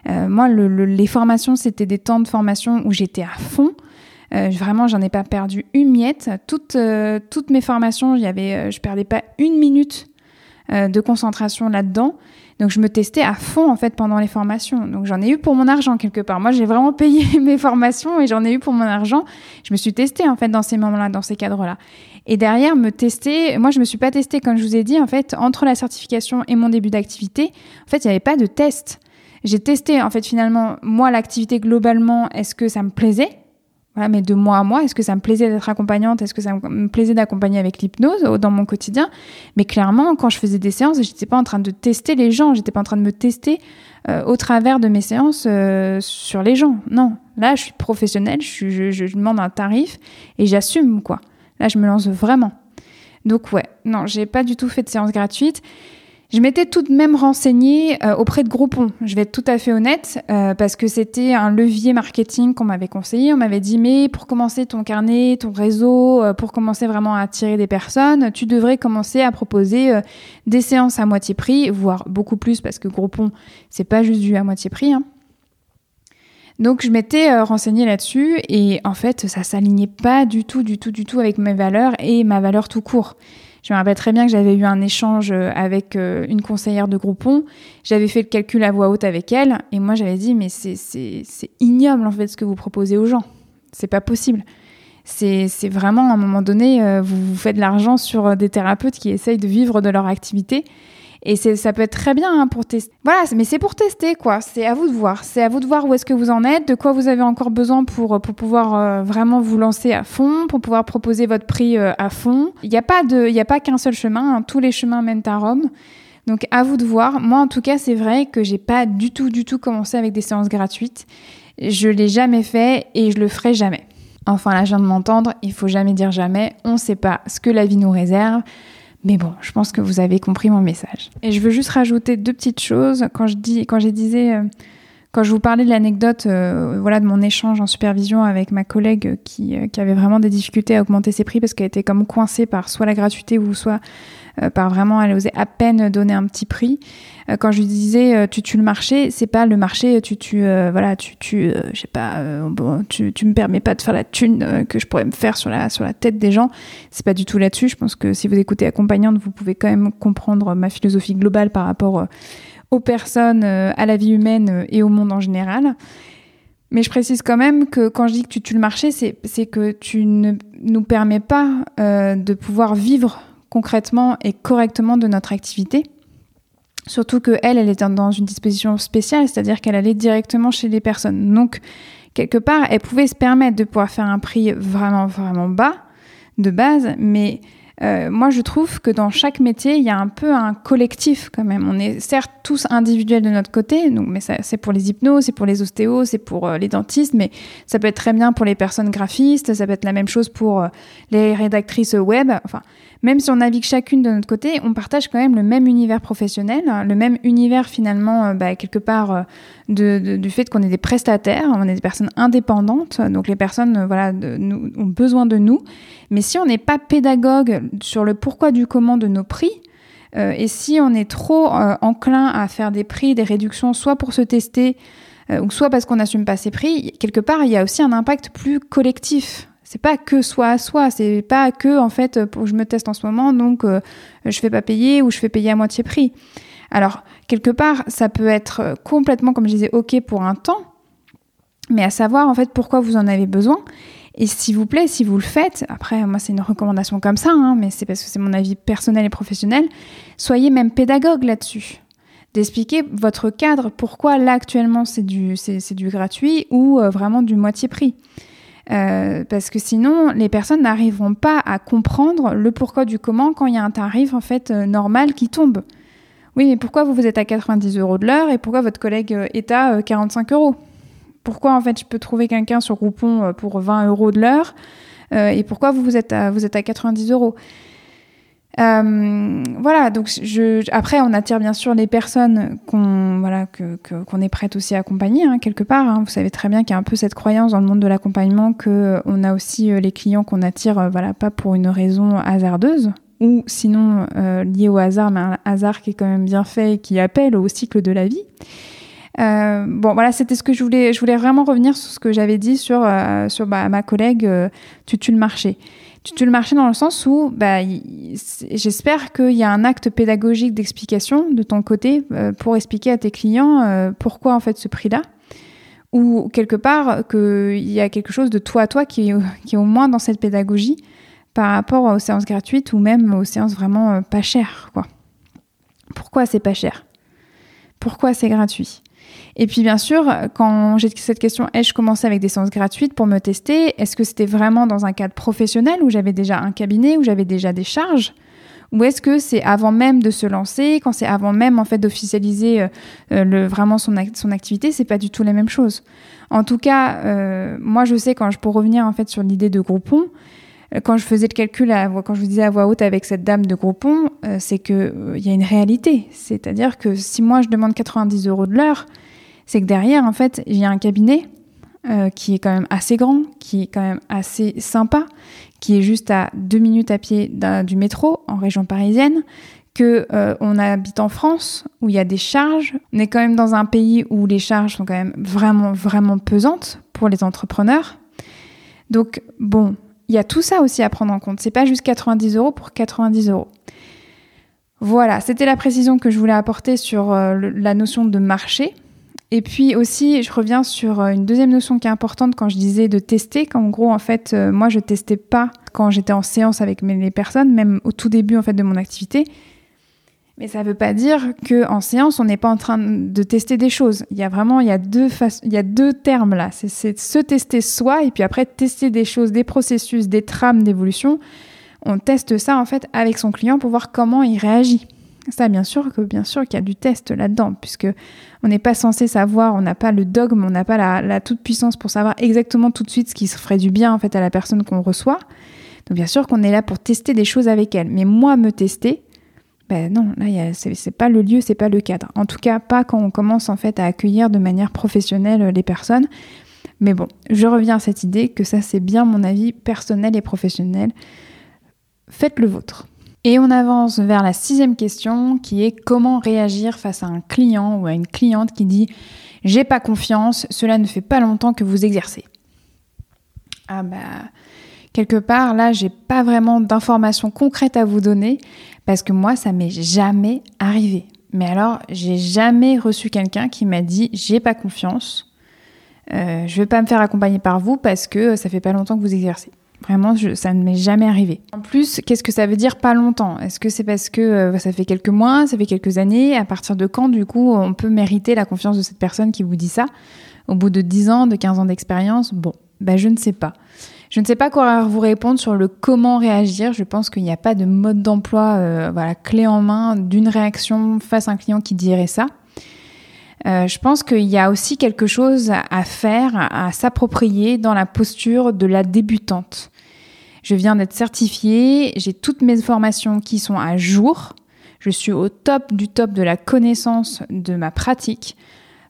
Speaker 1: moi, les formations, c'était des temps de formation où j'étais à fond. Euh, vraiment, j'en ai pas perdu une miette. Toutes, euh, toutes mes formations, y avait, euh, je perdais pas une minute de concentration là-dedans. Donc je me testais à fond en fait pendant les formations. Donc j'en ai eu pour mon argent quelque part. Moi j'ai vraiment payé mes formations et j'en ai eu pour mon argent. Je me suis testée en fait dans ces moments-là, dans ces cadres-là. Et derrière me tester, moi je me suis pas testée comme je vous ai dit en fait entre la certification et mon début d'activité. En fait il n'y avait pas de test. J'ai testé en fait finalement moi l'activité globalement. Est-ce que ça me plaisait? Mais de moi à moi, est-ce que ça me plaisait d'être accompagnante? Est-ce que ça me plaisait d'accompagner avec l'hypnose dans mon quotidien? Mais clairement, quand je faisais des séances, j'étais pas en train de tester les gens, j'étais pas en train de me tester euh, au travers de mes séances euh, sur les gens. Non, là, je suis professionnelle, je, je, je demande un tarif et j'assume quoi. Là, je me lance vraiment. Donc ouais, non, j'ai pas du tout fait de séance gratuite. Je m'étais tout de même renseignée euh, auprès de Groupon, je vais être tout à fait honnête, euh, parce que c'était un levier marketing qu'on m'avait conseillé. On m'avait dit, mais pour commencer ton carnet, ton réseau, euh, pour commencer vraiment à attirer des personnes, tu devrais commencer à proposer des séances à moitié prix, voire beaucoup plus, parce que Groupon, c'est pas juste du à moitié prix. Hein. Donc je m'étais renseignée là-dessus et en fait ça s'alignait pas du tout, du tout, du tout avec mes valeurs et ma valeur tout court. Je me rappelle très bien que j'avais eu un échange avec une conseillère de Groupon. J'avais fait le calcul à voix haute avec elle et moi j'avais dit mais c'est ignoble en fait ce que vous proposez aux gens. C'est pas possible. C'est vraiment à un moment donné, vous, vous faites de l'argent sur des thérapeutes qui essayent de vivre de leur activité et ça peut être très bien hein, pour tester. Voilà, mais c'est pour tester, quoi. C'est à vous de voir. C'est à vous de voir où est-ce que vous en êtes, de quoi vous avez encore besoin pour, pour pouvoir euh, vraiment vous lancer à fond, pour pouvoir proposer votre prix euh, à fond. Il n'y a pas, de, y a pas qu'un seul chemin. Hein. Tous les chemins mènent à Rome. Donc à vous de voir. Moi, en tout cas, c'est vrai que j'ai pas du tout, du tout commencé avec des séances gratuites. Je l'ai jamais fait et je le ferai jamais. Enfin, là, je viens de m'entendre. Il faut jamais dire jamais. On ne sait pas ce que la vie nous réserve. Mais bon, je pense que vous avez compris mon message. Et je veux juste rajouter deux petites choses. Quand je dis, quand j'ai disais, euh, quand je vous parlais de l'anecdote, euh, voilà, de mon échange en supervision avec ma collègue qui, euh, qui avait vraiment des difficultés à augmenter ses prix parce qu'elle était comme coincée par soit la gratuité ou soit par vraiment, elle osait à peine donner un petit prix. Euh, quand je disais euh, tu tues le marché, c'est pas le marché, tu tu voilà, tu tu je sais pas, bon, tu tu me permets pas de faire la thune que je pourrais me faire sur la sur la tête des gens. C'est pas du tout là-dessus. Je pense que si vous écoutez accompagnante, vous pouvez quand même comprendre ma philosophie globale par rapport aux personnes, à la vie humaine et au monde en général. Mais je précise quand même que quand je dis que tu tues le marché, c'est que tu ne nous permets pas de pouvoir vivre concrètement et correctement de notre activité. Surtout que elle, elle était dans une disposition spéciale, c'est-à-dire qu'elle allait directement chez les personnes. Donc, quelque part, elle pouvait se permettre de pouvoir faire un prix vraiment, vraiment bas de base, mais euh, moi, je trouve que dans chaque métier, il y a un peu un collectif quand même. On est certes tous individuels de notre côté, mais c'est pour les hypnos, c'est pour les ostéos, c'est pour euh, les dentistes, mais ça peut être très bien pour les personnes graphistes, ça peut être la même chose pour euh, les rédactrices web. Enfin, même si on navigue chacune de notre côté, on partage quand même le même univers professionnel, hein, le même univers finalement, bah, quelque part, du fait qu'on est des prestataires, on est des personnes indépendantes, donc les personnes voilà, nous, ont besoin de nous. Mais si on n'est pas pédagogue sur le pourquoi du comment de nos prix, euh, et si on est trop euh, enclin à faire des prix, des réductions, soit pour se tester, euh, ou soit parce qu'on n'assume pas ses prix, quelque part, il y a aussi un impact plus collectif. C'est pas que soi à soi, c'est pas que en fait je me teste en ce moment donc je fais pas payer ou je fais payer à moitié prix. Alors quelque part ça peut être complètement comme je disais ok pour un temps, mais à savoir en fait pourquoi vous en avez besoin et s'il vous plaît, si vous le faites, après, moi, c'est une recommandation comme ça, hein, mais c'est parce que c'est mon avis personnel et professionnel, soyez même pédagogue là-dessus. D'expliquer votre cadre, pourquoi là, actuellement, c'est du, c'est, du gratuit ou euh, vraiment du moitié prix. Euh, parce que sinon, les personnes n'arriveront pas à comprendre le pourquoi du comment quand il y a un tarif, en fait, euh, normal qui tombe. Oui, mais pourquoi vous, vous êtes à 90 euros de l'heure et pourquoi votre collègue est à 45 euros? Pourquoi en fait je peux trouver quelqu'un sur Groupon euh, pour 20 euros de l'heure euh, et pourquoi vous, vous, êtes vous êtes à 90 euros? Euh, voilà, donc je, après on attire bien sûr les personnes qu'on voilà, que, qu'on est prête aussi à accompagner hein, quelque part. Hein. Vous savez très bien qu'il y a un peu cette croyance dans le monde de l'accompagnement que on a aussi les clients qu'on attire voilà pas pour une raison hasardeuse ou sinon liée au hasard, mais un hasard qui est quand même bien fait et qui appelle au cycle de la vie. Euh, bon, voilà, c'était ce que je voulais. Je voulais vraiment revenir sur ce que j'avais dit sur, euh, sur bah, ma collègue euh, Tu tues le marché. Tu tues le marché dans le sens où bah, j'espère qu'il y a un acte pédagogique d'explication de ton côté pour expliquer à tes clients pourquoi en fait ce prix-là. Ou quelque part qu'il y a quelque chose de toi à toi qui, qui est au moins dans cette pédagogie par rapport aux séances gratuites ou même aux séances vraiment pas chères. Quoi. Pourquoi c'est pas cher? Pourquoi c'est gratuit? Et puis bien sûr, quand j'ai cette question, ai-je commencé avec des séances gratuites pour me tester? Est-ce que c'était vraiment dans un cadre professionnel où j'avais déjà un cabinet, où j'avais déjà des charges? Ou est-ce que c'est avant même de se lancer, quand c'est avant même en fait d'officialiser euh, euh, vraiment son, son activité, c'est pas du tout la même chose. En tout cas, euh, moi je sais quand je pour revenir en fait sur l'idée de Groupon, quand je faisais le calcul, quand je vous disais à voix haute avec cette dame de Groupon, c'est que il y a une réalité. C'est-à-dire que si moi je demande 90 euros de l'heure, c'est que derrière, en fait, il y a un cabinet euh, qui est quand même assez grand, qui est quand même assez sympa, qui est juste à deux minutes à pied du métro en région parisienne, que euh, on habite en France où il y a des charges. On est quand même dans un pays où les charges sont quand même vraiment vraiment pesantes pour les entrepreneurs. Donc bon, il y a tout ça aussi à prendre en compte. C'est pas juste 90 euros pour 90 euros. Voilà, c'était la précision que je voulais apporter sur euh, la notion de marché. Et puis aussi, je reviens sur euh, une deuxième notion qui est importante quand je disais de tester, qu'en gros, en fait, euh, moi, je testais pas quand j'étais en séance avec mes personnes, même au tout début, en fait, de mon activité. Mais ça ne veut pas dire qu'en séance, on n'est pas en train de tester des choses. Il y a vraiment, il y a deux, il y a deux termes là. C'est se tester soi et puis après tester des choses, des processus, des trames d'évolution on teste ça en fait avec son client pour voir comment il réagit. Ça, bien sûr que qu'il y a du test là-dedans, puisque on n'est pas censé savoir, on n'a pas le dogme, on n'a pas la, toute puissance pour savoir exactement tout de suite ce qui ferait du bien en fait à la personne qu'on reçoit. Donc bien sûr qu'on est là pour tester des choses avec elle. Mais moi, me tester, ben non, là c'est pas le lieu, c'est pas le cadre. En tout cas, pas quand on commence en fait à accueillir de manière professionnelle les personnes. Mais bon, je reviens à cette idée que ça c'est bien mon avis personnel et professionnel faites le vôtre. Et on avance vers la sixième question qui est comment réagir face à un client ou à une cliente qui dit j'ai pas confiance, cela ne fait pas longtemps que vous exercez. Ah bah quelque part là j'ai pas vraiment d'informations concrètes à vous donner parce que moi ça m'est jamais arrivé. Mais alors j'ai jamais reçu quelqu'un qui m'a dit j'ai pas confiance, euh, je vais pas me faire accompagner par vous parce que ça fait pas longtemps que vous exercez. Vraiment, ça ne m'est jamais arrivé. En plus, qu'est-ce que ça veut dire pas longtemps? Est-ce que c'est parce que euh, ça fait quelques mois, ça fait quelques années? À partir de quand, du coup, on peut mériter la confiance de cette personne qui vous dit ça? Au bout de 10 ans, de 15 ans d'expérience Bon, ben je ne sais pas. Je ne sais pas quoi vous répondre sur le comment réagir. Je pense qu'il n'y a pas de mode d'emploi, euh, voilà, clé en main d'une réaction face à un client qui dirait ça. Euh, je pense qu'il y a aussi quelque chose à faire, à s'approprier dans la posture de la débutante. Je viens d'être certifiée, j'ai toutes mes formations qui sont à jour, je suis au top du top de la connaissance de ma pratique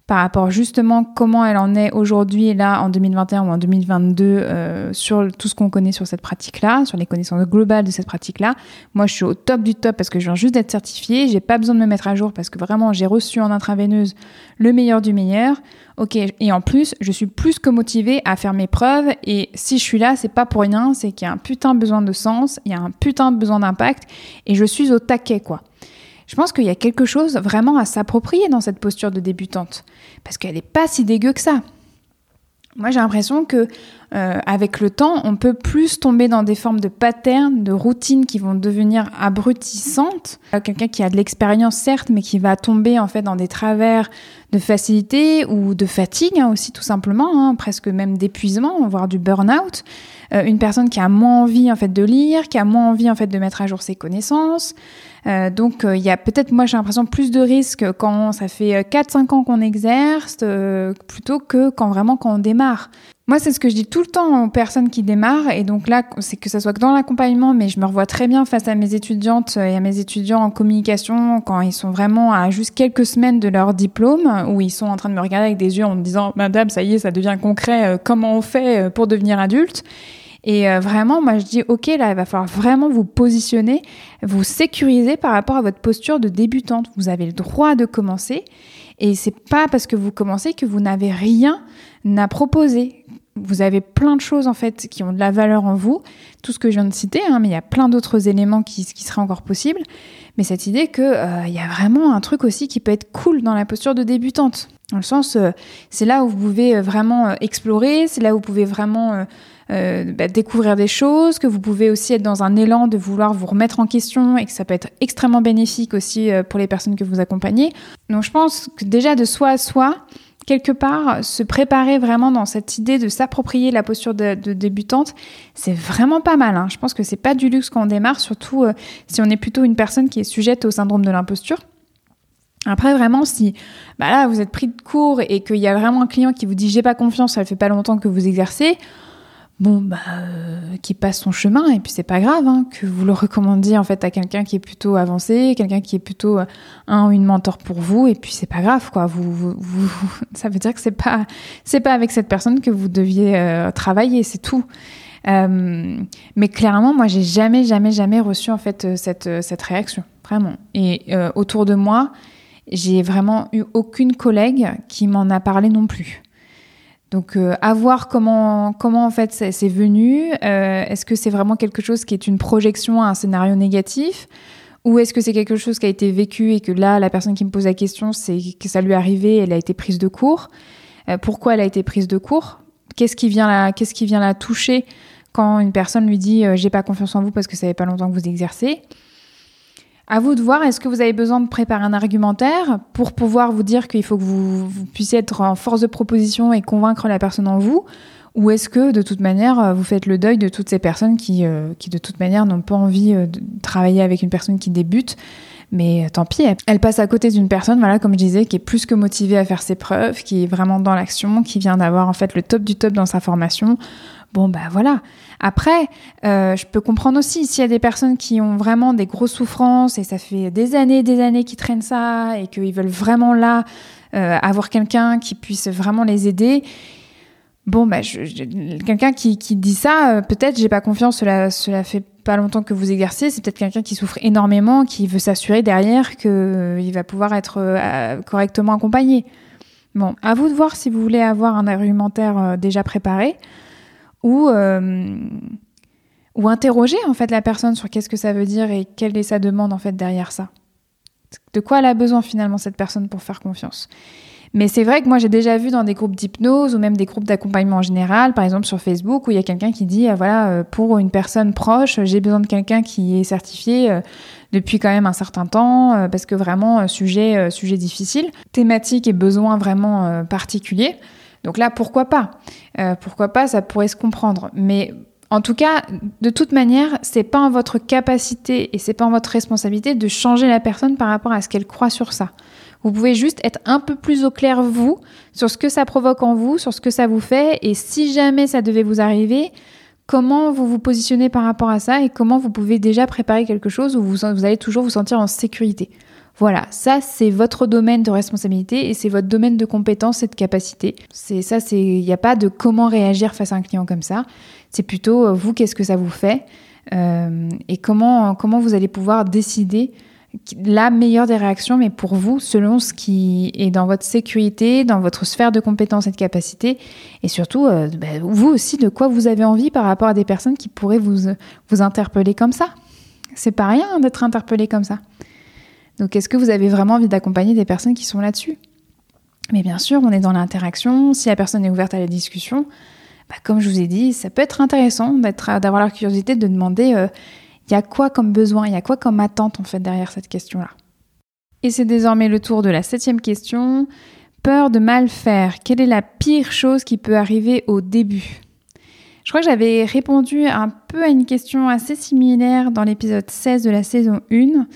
Speaker 1: par rapport justement comment elle en est aujourd'hui, là, en 2021 ou en 2022, euh, sur tout ce qu'on connaît sur cette pratique-là, sur les connaissances globales de cette pratique-là. Moi, je suis au top du top parce que je viens juste d'être certifiée. J'ai pas besoin de me mettre à jour parce que vraiment, j'ai reçu en intraveineuse le meilleur du meilleur. Ok, et en plus, je suis plus que motivée à faire mes preuves. Et si je suis là, c'est pas pour rien, c'est qu'il y a un putain besoin de sens, il y a un putain besoin d'impact, et je suis au taquet, quoi. Je pense qu'il y a quelque chose vraiment à s'approprier dans cette posture de débutante, parce qu'elle n'est pas si dégueu que ça. Moi, j'ai l'impression que euh, avec le temps, on peut plus tomber dans des formes de patterns, de routines qui vont devenir abrutissantes. Euh, quelqu'un qui a de l'expérience, certes, mais qui va tomber en fait dans des travers de facilité ou de fatigue hein, aussi, tout simplement, hein, presque même d'épuisement, voire du burn-out. Euh, une personne qui a moins envie en fait de lire, qui a moins envie en fait de mettre à jour ses connaissances. Euh, donc euh, il y a peut-être, moi j'ai l'impression, plus de risques quand ça fait 4-5 ans qu'on exerce plutôt que quand vraiment quand on démarre. Moi, c'est ce que je dis tout le temps aux personnes qui démarrent. Et donc là, c'est que ça soit que dans l'accompagnement, mais je me revois très bien face à mes étudiantes et à mes étudiants en communication quand ils sont vraiment à juste quelques semaines de leur diplôme, où ils sont en train de me regarder avec des yeux en me disant, Madame, ça y est, ça devient concret, comment on fait pour devenir adulte? Et euh, vraiment, moi, je dis, OK, là, il va falloir vraiment vous positionner, vous sécuriser par rapport à votre posture de débutante. Vous avez le droit de commencer. Et c'est pas parce que vous commencez que vous n'avez rien à proposer. Vous avez plein de choses en fait qui ont de la valeur en vous, tout ce que je viens de citer, hein, mais il y a plein d'autres éléments qui, seraient encore possibles. Mais cette idée qu'il euh, y a vraiment un truc aussi qui peut être cool dans la posture de débutante. Dans le sens, euh, c'est là où vous pouvez vraiment explorer, c'est là où vous pouvez vraiment euh, bah, découvrir des choses, que vous pouvez aussi être dans un élan de vouloir vous remettre en question et que ça peut être extrêmement bénéfique aussi euh, pour les personnes que vous accompagnez. Donc je pense que déjà de soi à soi, quelque part, se préparer vraiment dans cette idée de s'approprier la posture de, débutante, c'est vraiment pas mal. Hein. Je pense que c'est pas du luxe quand on démarre, surtout euh, si on est plutôt une personne qui est sujette au syndrome de l'imposture. Après, vraiment, si bah là, vous êtes pris de court et qu'il y a vraiment un client qui vous dit j'ai pas confiance, ça fait pas longtemps que vous exercez, bon bah euh, qui passe son chemin et puis c'est pas grave hein, que vous le recommandiez en fait à quelqu'un qui est plutôt avancé, quelqu'un qui est plutôt euh, un ou une mentor pour vous et puis c'est pas grave quoi. Vous, vous, ça veut dire que c'est pas c'est pas avec cette personne que vous deviez euh, travailler, c'est tout. mais clairement, moi, j'ai jamais, jamais, jamais reçu en fait cette, cette réaction, vraiment. Et autour de moi, j'ai vraiment eu aucune collègue qui m'en a parlé non plus. Donc euh, à voir comment comment en fait c'est venu. Euh, est-ce que c'est vraiment quelque chose qui est une projection à un scénario négatif? Ou est-ce que c'est quelque chose qui a été vécu et que là la personne qui me pose la question c'est que ça lui est arrivé, elle a été prise de court? Euh, pourquoi elle a été prise de court? Qu'est-ce qui vient la qu'est-ce qui vient la toucher quand une personne lui dit j'ai pas confiance en vous parce que ça fait pas longtemps que vous exercez? À vous de voir, est-ce que vous avez besoin de préparer un argumentaire pour pouvoir vous dire qu'il faut que vous, puissiez être en force de proposition et convaincre la personne en vous? Ou est-ce que de toute manière vous faites le deuil de toutes ces personnes qui, euh, qui de toute manière n'ont pas envie euh, de travailler avec une personne qui débute? Mais euh, tant pis, elle passe à côté d'une personne, voilà, comme je disais, qui est plus que motivée à faire ses preuves, qui est vraiment dans l'action, qui vient d'avoir en fait le top du top dans sa formation. Bon, bah voilà. Après, euh, je peux comprendre aussi s'il y a des personnes qui ont vraiment des grosses souffrances et ça fait des années, des années qu'ils traînent ça et qu'ils veulent vraiment là euh, avoir quelqu'un qui puisse vraiment les aider. Bon, bah, quelqu'un qui, dit ça, euh, peut-être j'ai pas confiance, cela, cela fait pas longtemps que vous exercez, c'est peut-être quelqu'un qui souffre énormément, qui veut s'assurer derrière qu'il va pouvoir être correctement accompagné. Bon, à vous de voir si vous voulez avoir un argumentaire déjà préparé ou, euh, ou interroger en fait la personne sur qu'est-ce que ça veut dire et quelle est sa demande en fait derrière ça. De quoi elle a besoin finalement cette personne pour faire confiance. Mais c'est vrai que moi j'ai déjà vu dans des groupes d'hypnose ou même des groupes d'accompagnement en général, par exemple sur Facebook, où il y a quelqu'un qui dit, euh, voilà, euh, pour une personne proche, j'ai besoin de quelqu'un qui est certifié depuis quand même un certain temps, parce que vraiment, sujet, sujet difficile, thématique et besoin vraiment particulier. Donc là, pourquoi pas euh, Pourquoi pas Ça pourrait se comprendre. Mais en tout cas, de toute manière, c'est pas en votre capacité et c'est pas en votre responsabilité de changer la personne par rapport à ce qu'elle croit sur ça. Vous pouvez juste être un peu plus au clair vous sur ce que ça provoque en vous, sur ce que ça vous fait et si jamais ça devait vous arriver, comment vous vous positionnez par rapport à ça et comment vous pouvez déjà préparer quelque chose où vous, vous allez toujours vous sentir en sécurité. Voilà, ça c'est votre domaine de responsabilité et c'est votre domaine de compétence et de capacité. C'est ça, c'est il n'y a pas de comment réagir face à un client comme ça. C'est plutôt euh, vous qu'est-ce que ça vous fait euh, et comment comment vous allez pouvoir décider la meilleure des réactions, mais pour vous, selon ce qui est dans votre sécurité, dans votre sphère de compétences et de capacité, et surtout, euh, ben, vous aussi, de quoi vous avez envie par rapport à des personnes qui pourraient vous, vous interpeller comme ça. C'est pas rien d'être interpellé comme ça. Donc est-ce que vous avez vraiment envie d'accompagner des personnes qui sont là-dessus? Mais bien sûr, on est dans l'interaction. Si la personne est ouverte à la discussion, bah, comme je vous ai dit, ça peut être intéressant d'avoir la curiosité de demander euh, il y a quoi comme besoin, il y a quoi comme attente en fait derrière cette question-là? Et c'est désormais le tour de la septième question. Peur de mal faire. Quelle est la pire chose qui peut arriver au début? Je crois que j'avais répondu un peu à une question assez similaire dans l'épisode 16 de la saison 1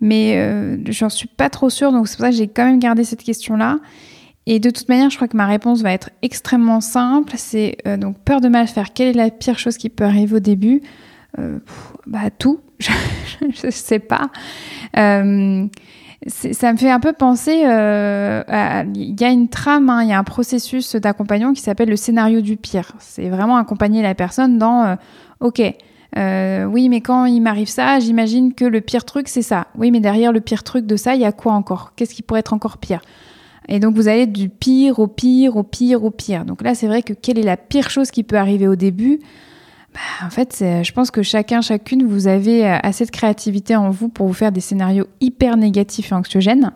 Speaker 1: mais euh, j'en suis pas trop sûre, donc c'est pour ça que j'ai quand même gardé cette question-là. Et de toute manière, je crois que ma réponse va être extrêmement simple. C'est euh, donc peur de mal faire. Quelle est la pire chose qui peut arriver au début? Euh, Bah tout. je ne sais pas. ça me fait un peu penser. Il y a une trame, hein, il y a un processus d'accompagnement qui s'appelle le scénario du pire. C'est vraiment accompagner la personne dans OK. Euh, oui, mais quand il m'arrive ça, j'imagine que le pire truc, c'est ça. Oui, mais derrière le pire truc de ça, il y a quoi encore? Qu'est-ce qui pourrait être encore pire? Et donc, vous allez du pire au pire, au pire, au pire. Donc là, c'est vrai que quelle est la pire chose qui peut arriver au début? Bah, En fait, je pense que chacun, chacune, vous avez euh, assez de créativité en vous pour vous faire des scénarios hyper négatifs et anxiogènes.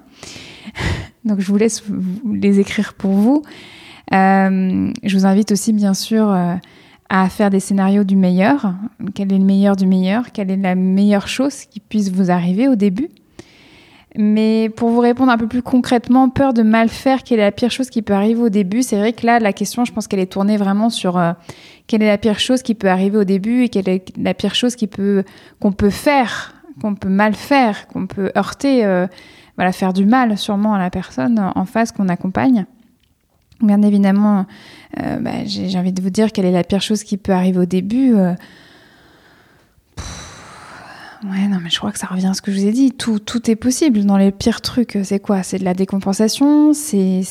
Speaker 1: donc, je vous laisse les écrire pour vous. Euh, je vous invite aussi, bien sûr à faire des scénarios du meilleur. Quel est le meilleur du meilleur? Quelle est la meilleure chose qui puisse vous arriver au début? Mais pour vous répondre un peu plus concrètement, peur de mal faire, quelle est la pire chose qui peut arriver au début? C'est vrai que là, la question, je pense qu'elle est tournée vraiment sur euh, quelle est la pire chose qui peut arriver au début et quelle est la pire chose qui peut qu'on peut faire, qu'on peut mal faire, qu'on peut heurter, euh, voilà, faire du mal sûrement à la personne en face qu'on accompagne. Bien évidemment, euh, bah, j'ai envie de vous dire quelle est la pire chose qui peut arriver au début. Euh. Ouais, non, mais je crois que ça revient à ce que je vous ai dit. Tout, tout est possible dans les pires trucs. C'est quoi? C'est de la décompensation? C'est.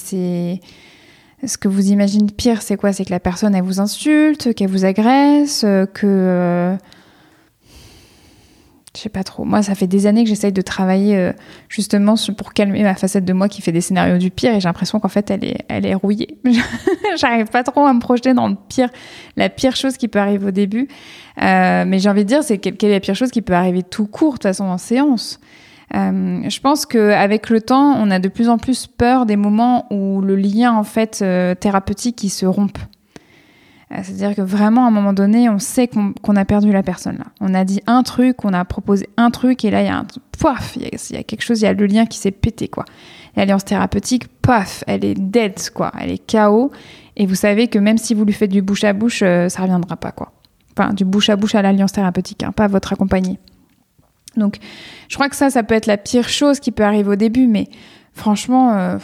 Speaker 1: Ce que vous imaginez pire, c'est quoi? C'est que la personne, elle vous insulte, qu'elle vous agresse, que. Je sais pas trop. Moi, ça fait des années que j'essaye de travailler euh, justement pour calmer ma facette de moi qui fait des scénarios du pire et j'ai l'impression qu'en fait, elle est, elle est rouillée. J'arrive pas trop à me projeter dans le pire, la pire chose qui peut arriver au début. Euh, mais j'ai envie de dire, c'est quelle est la pire chose qui peut arriver tout court, de toute façon, en séance. Euh, je pense qu'avec le temps, on a de plus en plus peur des moments où le lien en fait thérapeutique qui se rompt. Euh, c'est-à-dire que vraiment, à un moment donné, on sait qu'on a perdu la personne là. On a dit un truc, on a proposé un truc, et là, il y a un paf, il y, a quelque chose, il y a le lien qui s'est pété, quoi. L'alliance thérapeutique, paf, elle est dead, quoi. Elle est KO. Et vous savez que même si vous lui faites du bouche à bouche, euh, ça reviendra pas, quoi. Enfin, du bouche à bouche à l'alliance thérapeutique, hein, pas votre accompagné. Donc, je crois que ça, ça peut être la pire chose qui peut arriver au début, mais franchement, euh,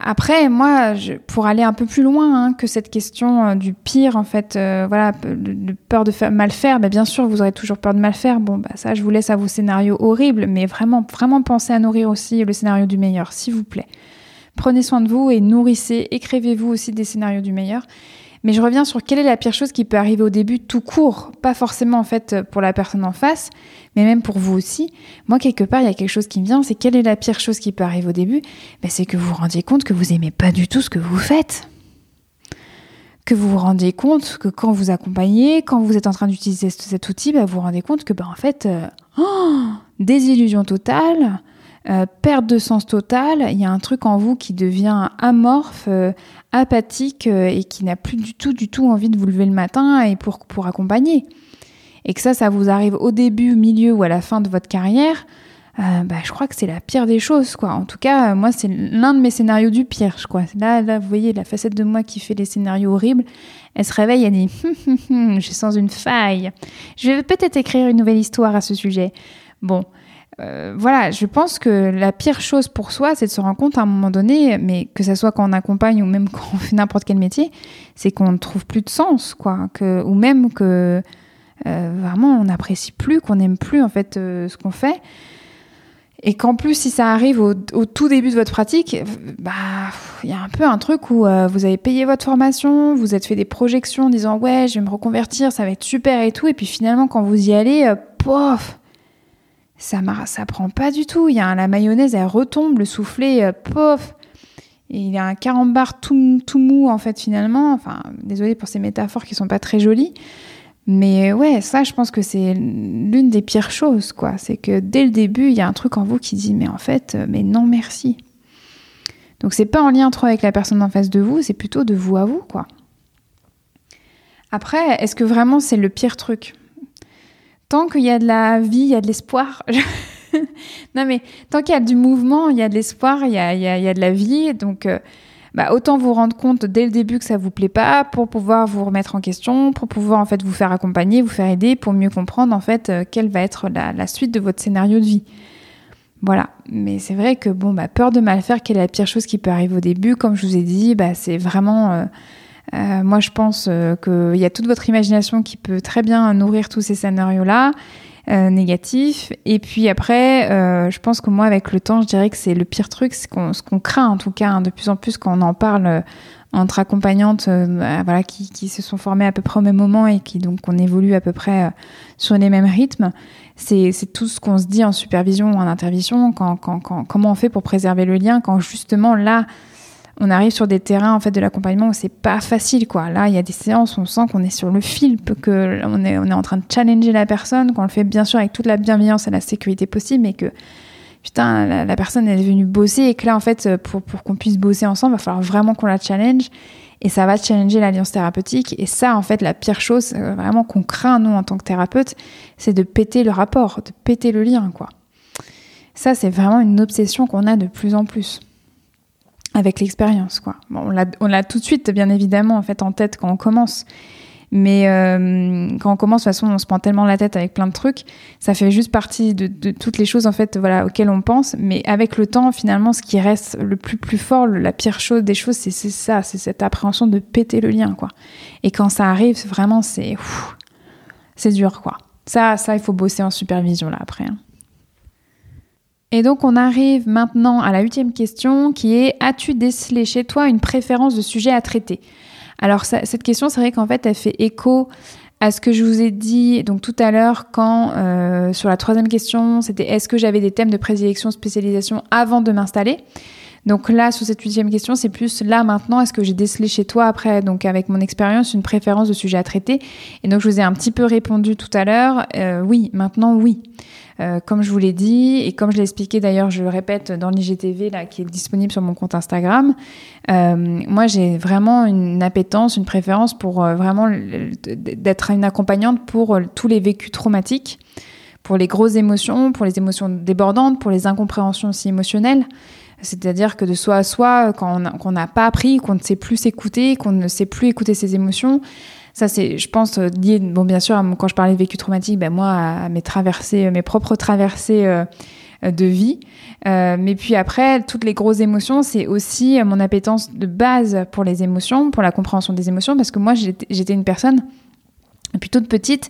Speaker 1: après, moi, pour aller un peu plus loin hein, que cette question euh, du pire, en fait, euh, voilà, de, peur de faire, mal faire, ben, bien sûr, vous aurez toujours peur de mal faire. Bon, bah, ça, je vous laisse à vos scénarios horribles, mais vraiment, vraiment pensez à nourrir aussi le scénario du meilleur, s'il vous plaît. Prenez soin de vous et nourrissez, écrivez-vous aussi des scénarios du meilleur. Mais je reviens sur quelle est la pire chose qui peut arriver au début tout court, pas forcément en fait pour la personne en face, mais même pour vous aussi. Moi, quelque part, il y a quelque chose qui me vient, c'est quelle est la pire chose qui peut arriver au début? Ben, C'est que vous vous rendiez compte que vous aimez pas du tout ce que vous faites. Que vous vous rendez compte que quand vous accompagnez, quand vous êtes en train d'utiliser cet outil, ben, vous vous rendez compte que ben, en fait, euh, oh, désillusion totale, euh, perte de sens totale, il y a un truc en vous qui devient amorphe, euh, apathique et qui n'a plus du tout, du tout envie de vous lever le matin et pour, pour accompagner et que ça, ça vous arrive au début, au milieu ou à la fin de votre carrière, euh, bah, je crois que c'est la pire des choses, quoi. En tout cas, moi, c'est l'un de mes scénarios du pire, je. Là, là, vous voyez, la facette de moi qui fait les scénarios horribles, elle se réveille, elle dit Je sens une faille. Je vais peut-être écrire une nouvelle histoire à ce sujet. Bon, euh, voilà, je pense que la pire chose pour soi, c'est de se rendre compte à un moment donné, mais que ce soit quand on accompagne ou même quand on fait n'importe quel métier, c'est qu'on ne trouve plus de sens, quoi. Que, ou même que euh, vraiment on n'apprécie plus, qu'on n'aime plus en fait euh, ce qu'on fait. Et qu'en plus, si ça arrive au, tout début de votre pratique, bah, il y a un peu un truc où euh, vous avez payé votre formation, vous êtes fait des projections en disant ouais, je vais me reconvertir, ça va être super et tout. Et puis finalement, quand vous y allez, pof, ça, ça prend pas du tout. Il y a la mayonnaise, elle retombe, le soufflet, pof. Et il y a un carambar tout, mou en fait finalement. Enfin, désolé pour ces métaphores qui sont pas très jolies. Mais ouais, ça, je pense que c'est l'une des pires choses, quoi. C'est que dès le début, il y a un truc en vous qui dit, mais en fait, euh, mais non, merci. Donc c'est pas en lien trop avec la personne en face de vous, c'est plutôt de vous à vous, quoi. Après, est-ce que vraiment c'est le pire truc? Tant qu'il y a de la vie, il y a de l'espoir. non mais tant qu'il y a du mouvement, il y a de l'espoir, il y a, y, a, y a, de la vie. Donc euh, bah, autant vous rendre compte dès le début que ça vous plaît pas pour pouvoir vous remettre en question, pour pouvoir en fait vous faire accompagner, vous faire aider, pour mieux comprendre en fait euh, quelle va être la, suite de votre scénario de vie. Voilà, mais c'est vrai que bon, bah, peur de mal faire, quelle est la pire chose qui peut arriver au début Comme je vous ai dit, bah, c'est vraiment, euh, euh, moi je pense qu'il y a toute votre imagination qui peut très bien nourrir tous ces scénarios-là. Euh, négatif. Et puis après, euh, je pense que moi, avec le temps, je dirais que c'est le pire truc, ce qu'on craint en tout cas, hein, de plus en plus quand on en parle euh, entre accompagnantes voilà, qui, se sont formées à peu près au même moment et qui donc on évolue à peu près sur les mêmes rythmes. C'est tout ce qu'on se dit en supervision ou en intervention, comment on fait pour préserver le lien, quand justement là, on arrive sur des terrains en fait de l'accompagnement où c'est pas facile quoi. Là, il y a des séances où on sent qu'on est sur le fil, que on est on est en train de challenger la personne, qu'on le fait bien sûr avec toute la bienveillance et la sécurité possible, mais que putain la, personne est venue bosser et que là en fait pour pour qu'on puisse bosser ensemble, il va falloir vraiment qu'on la challenge et ça va challenger l'alliance thérapeutique et ça en fait la pire chose euh, vraiment qu'on craint nous en tant que thérapeute, c'est de péter le rapport, de péter le lien quoi. Ça c'est vraiment une obsession qu'on a de plus en plus avec l'expérience, quoi. Bon, on l'a tout de suite, bien évidemment, en fait, en tête quand on commence. Mais euh, quand on commence, de toute façon, on se prend tellement la tête avec plein de trucs. Ça fait juste partie de, toutes les choses, en fait, voilà, auxquelles on pense. Mais avec le temps, finalement, ce qui reste le plus, plus fort, la pire chose des choses, c'est ça, c'est cette appréhension de péter le lien, quoi. Et quand ça arrive, vraiment, c'est, c'est dur, quoi. Ça, ça, il faut bosser en supervision, là, après. Hein. Et donc on arrive maintenant à la huitième question qui est as-tu décelé chez toi une préférence de sujet à traiter? Alors cette question, c'est vrai qu'en fait, elle fait écho à ce que je vous ai dit donc tout à l'heure quand euh, sur la troisième question, c'était est-ce que j'avais des thèmes de prédilection, spécialisation avant de m'installer? Donc là, sur cette huitième question, c'est plus là maintenant, est-ce que j'ai décelé chez toi après, donc avec mon expérience, une préférence de sujet à traiter? Et donc je vous ai un petit peu répondu tout à l'heure, euh, oui, maintenant oui. Euh, comme je vous l'ai dit et comme je l'ai expliqué d'ailleurs, je le répète dans l'IGTV là qui est disponible sur mon compte Instagram, euh, moi j'ai vraiment une appétence, une préférence pour euh, vraiment d'être une accompagnante pour tous les vécus traumatiques, pour les grosses émotions, pour les émotions débordantes, pour les incompréhensions aussi émotionnelles. C'est-à-dire que de soi à soi, quand on n'a pas appris, qu'on ne sait plus s'écouter, qu'on ne sait plus écouter ses émotions, ça, c'est, je pense, euh, lié, bon, bien sûr, quand je parlais de vécu traumatique, ben, moi, à mes traversées, euh, mes propres traversées euh, de vie. mais puis après, toutes les grosses émotions, c'est aussi mon appétence de base pour les émotions, pour la compréhension des émotions, parce que moi, j'étais une personne, depuis toute petite,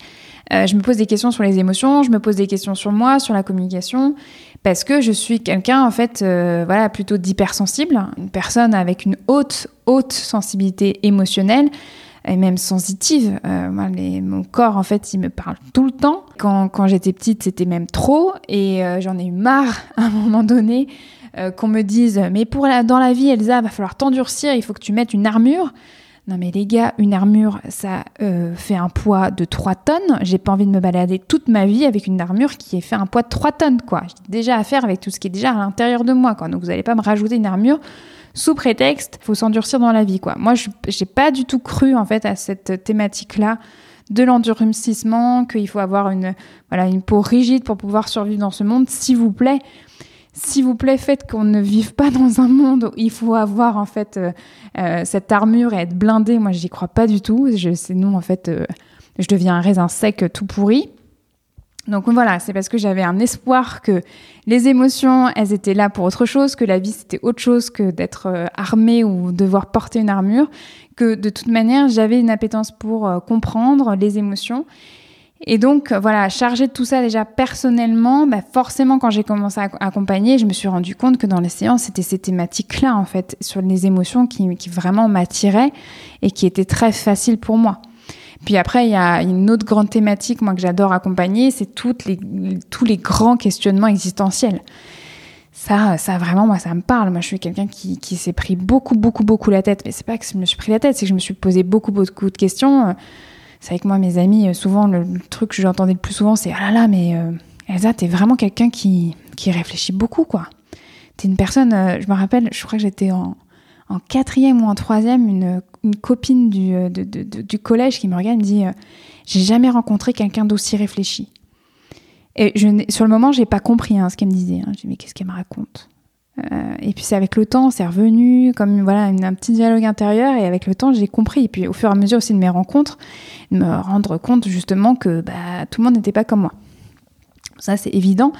Speaker 1: je me pose des questions sur les émotions, je me pose des questions sur moi, sur la communication, parce que je suis quelqu'un, en fait, voilà, plutôt d'hypersensible, une personne avec une haute, haute sensibilité émotionnelle et même sensitive. Euh, moi, mon corps, en fait, il me parle tout le temps. Quand, j'étais petite, c'était même trop. Et euh, j'en ai eu marre à un moment donné euh, qu'on me dise Mais pour la, dans la vie, Elsa, va falloir t'endurcir, il faut que tu mettes une armure. Non mais les gars, une armure, ça fait un poids de 3 tonnes. J'ai pas envie de me balader toute ma vie avec une armure qui fait un poids de 3 tonnes, quoi. J'ai déjà à faire avec tout ce qui est déjà à l'intérieur de moi. Donc vous allez pas me rajouter une armure sous prétexte faut s'endurcir dans la vie quoi. Moi je j'ai pas du tout cru en fait à cette thématique là de l'endurcissement, qu'il faut avoir une voilà une peau rigide pour pouvoir survivre dans ce monde, s'il vous plaît. S'il vous plaît, faites qu'on ne vive pas dans un monde où il faut avoir en fait euh, euh, cette armure et être blindé. Moi, j'y crois pas du tout. Je, non, en fait, euh, je deviens un raisin sec tout pourri. Donc voilà, c'est parce que j'avais un espoir que les émotions, elles étaient là pour autre chose, que la vie c'était autre chose que d'être euh, armé ou devoir porter une armure, que de toute manière j'avais une appétence pour euh, comprendre les émotions. Et donc voilà, chargé de tout ça déjà personnellement, bah forcément quand j'ai commencé à accompagner, je me suis rendu compte que dans les séances, c'était ces thématiques-là en fait, sur les émotions qui, qui vraiment m'attiraient et qui étaient très faciles pour moi. Puis après, il y a une autre grande thématique, moi, que j'adore accompagner, c'est toutes les, tous les grands questionnements existentiels. Ça, ça vraiment, moi, ça me parle. Moi, je suis quelqu'un qui, qui s'est pris beaucoup, beaucoup, beaucoup la tête. Mais c'est pas que je me suis pris la tête, c'est que je me suis posé beaucoup, beaucoup de questions. C'est avec moi, mes amis, souvent, le, truc que j'entendais le plus souvent, c'est Ah là là, mais euh, Elsa, t'es vraiment quelqu'un qui, qui réfléchit beaucoup, quoi. T'es une personne, euh, je me rappelle, je crois que j'étais en, en quatrième ou en troisième, une, copine du, euh, du, collège qui me regarde me dit euh, J'ai jamais rencontré quelqu'un d'aussi réfléchi. Et sur le moment, j'ai pas compris hein, ce qu'elle me disait. Hein. J'ai dit Mais qu'est-ce qu'elle me raconte? Euh, Et puis c'est avec le temps, c'est revenu comme voilà un petit dialogue intérieur. Et avec le temps, j'ai compris. Et puis au fur et à mesure aussi de mes rencontres, de me rendre compte justement que bah, tout le monde n'était pas comme moi. Ça, c'est évident.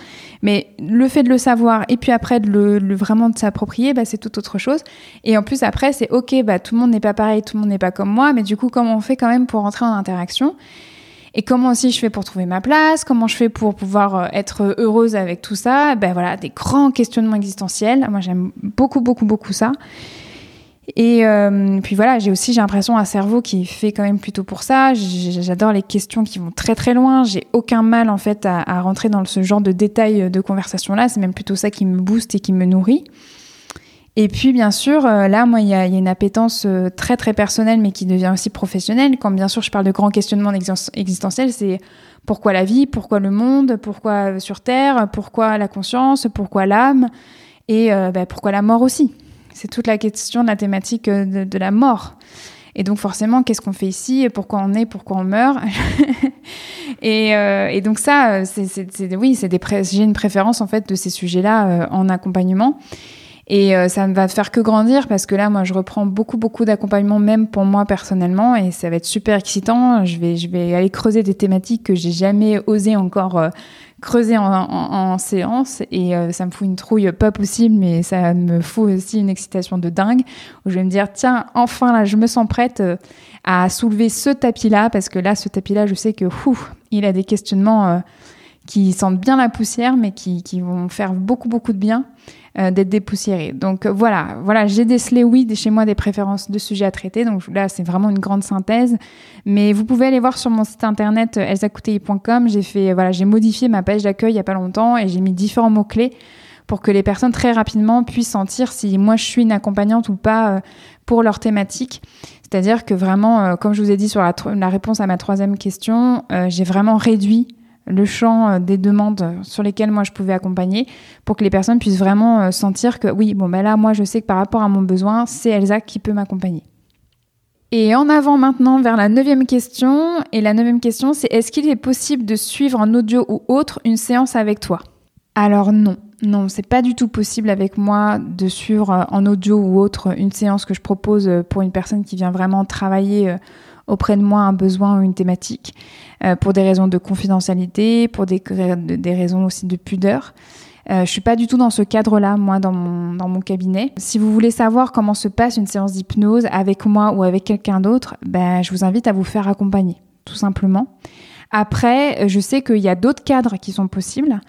Speaker 1: Mais le fait de le savoir et puis après de le, vraiment de s'approprier, bah, c'est tout autre chose. Et en plus, après, c'est OK, bah, tout le monde n'est pas pareil, tout le monde n'est pas comme moi, mais du coup, comment on fait quand même pour entrer en interaction? Et comment aussi je fais pour trouver ma place, comment je fais pour pouvoir euh, être heureuse avec tout ça, ben voilà, des grands questionnements existentiels. Moi, j'aime beaucoup, beaucoup, beaucoup ça. Et euh, puis voilà, j'ai aussi j'ai l'impression un cerveau qui fait quand même plutôt pour ça. J'adore les questions qui vont très très loin. J'ai aucun mal en fait à, rentrer dans ce genre de détails de conversation là. C'est même plutôt ça qui me booste et qui me nourrit. Et puis bien sûr, euh, là moi il y, a, une appétence euh, très très personnelle mais qui devient aussi professionnelle. Quand bien sûr je parle de grands questionnements existentiels, c'est pourquoi la vie, pourquoi le monde, pourquoi sur Terre, pourquoi la conscience, pourquoi l'âme et bah, pourquoi la mort aussi. C'est toute la question de la thématique euh, de, la mort. Et donc forcément, qu'est-ce qu'on fait ici? Pourquoi on est? Pourquoi on meurt? Euh, et, donc ça, c'est oui, c'est j'ai une préférence en fait de ces sujets-là euh, en accompagnement. Et ça ne va faire que grandir parce que là, moi, je reprends beaucoup, beaucoup d'accompagnement, même pour moi personnellement, et ça va être super excitant. Je vais, je vais aller creuser des thématiques que j'ai jamais osé encore creuser en, séance et euh, ça me fout une trouille pas possible, mais ça me fout aussi une excitation de dingue où je vais me dire tiens, enfin là, je me sens prête euh, à soulever ce tapis-là parce que là, ce tapis-là, je sais que il a des questionnements euh, qui sentent bien la poussière, mais qui, qui vont faire beaucoup, beaucoup de bien euh, d'être dépoussiérés. Donc euh, voilà, voilà, j'ai décelé, oui, chez moi des préférences de sujets à traiter. Donc là, c'est vraiment une grande synthèse. Mais vous pouvez aller voir sur mon site internet elsacouteil.com. J'ai fait, voilà, j'ai modifié ma page d'accueil il y a pas longtemps et j'ai mis différents mots-clés pour que les personnes très rapidement puissent sentir si moi je suis une accompagnante ou pas pour leur thématique. C'est-à-dire que vraiment, comme je vous ai dit sur la, la réponse à ma troisième question, j'ai vraiment réduit le champ euh, des demandes sur lesquelles moi je pouvais accompagner pour que les personnes puissent vraiment euh, sentir que oui, bon ben là moi je sais que par rapport à mon besoin, c'est Elsa qui peut m'accompagner. Et en avant maintenant vers la neuvième question. Et la neuvième question, c'est est-ce qu'il est possible de suivre en audio ou autre une séance avec toi? Alors non, non, c'est pas du tout possible avec moi de suivre euh, en audio ou autre une séance que je propose pour une personne qui vient vraiment travailler auprès de moi un besoin ou une thématique, euh, pour des raisons de confidentialité, pour des, des raisons aussi de pudeur. Euh, je suis pas du tout dans ce cadre-là, moi, dans mon, dans mon cabinet. Si vous voulez savoir comment se passe une séance d'hypnose avec moi ou avec quelqu'un d'autre, ben, je vous invite à vous faire accompagner, tout simplement. Après, je sais qu'il y a d'autres cadres qui sont possibles.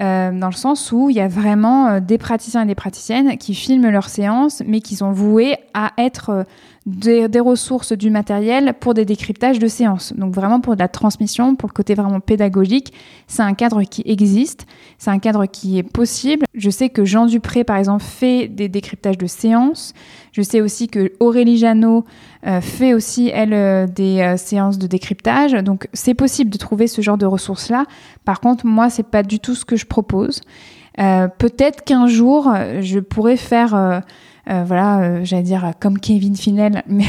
Speaker 1: Euh, dans le sens où il y a vraiment euh, des praticiens et des praticiennes qui filment leurs séances, mais qui sont voués à être euh, des, des, ressources du matériel pour des décryptages de séances. Donc vraiment pour de la transmission, pour le côté vraiment pédagogique, c'est un cadre qui existe, c'est un cadre qui est possible. Je sais que Jean Dupré, par exemple, fait des décryptages de séances. Je sais aussi que Aurélie Janot euh, fait aussi, elle, euh, des euh, séances de décryptage. Donc c'est possible de trouver ce genre de ressources-là. Par contre, moi, c'est pas du tout ce que je propose. Peut-être qu'un jour, je pourrais faire voilà, j'allais dire comme Kevin Finel, mais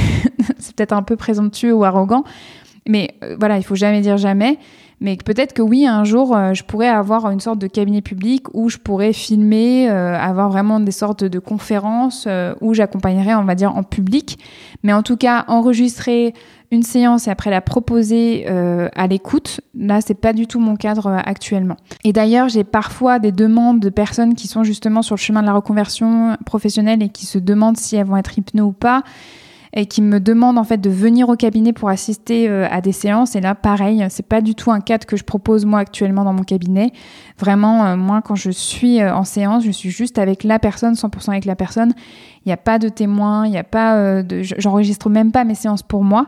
Speaker 1: c'est peut-être un peu présomptueux ou arrogant. Mais voilà, il faut jamais dire jamais. Mais peut-être que oui, un jour, je pourrais avoir une sorte de cabinet public où je pourrais filmer, avoir vraiment des sortes de conférences où j'accompagnerais, on va dire, en public. Mais en tout cas, enregistrer une séance et après la proposer euh, à l'écoute, là, c'est pas du tout mon cadre euh, actuellement. Et d'ailleurs, j'ai parfois des demandes de personnes qui sont justement sur le chemin de la reconversion professionnelle et qui se demandent si elles vont être hypno ou pas et qui me demandent en fait de venir au cabinet pour assister euh, à des séances. Et là, pareil, c'est pas du tout un cadre que je propose moi actuellement dans mon cabinet. Vraiment, moi, quand je suis en séance, je suis juste avec la personne, 100% avec la personne. Il n'y a pas de témoin, il n'y a pas de, j'enregistre même pas mes séances pour moi.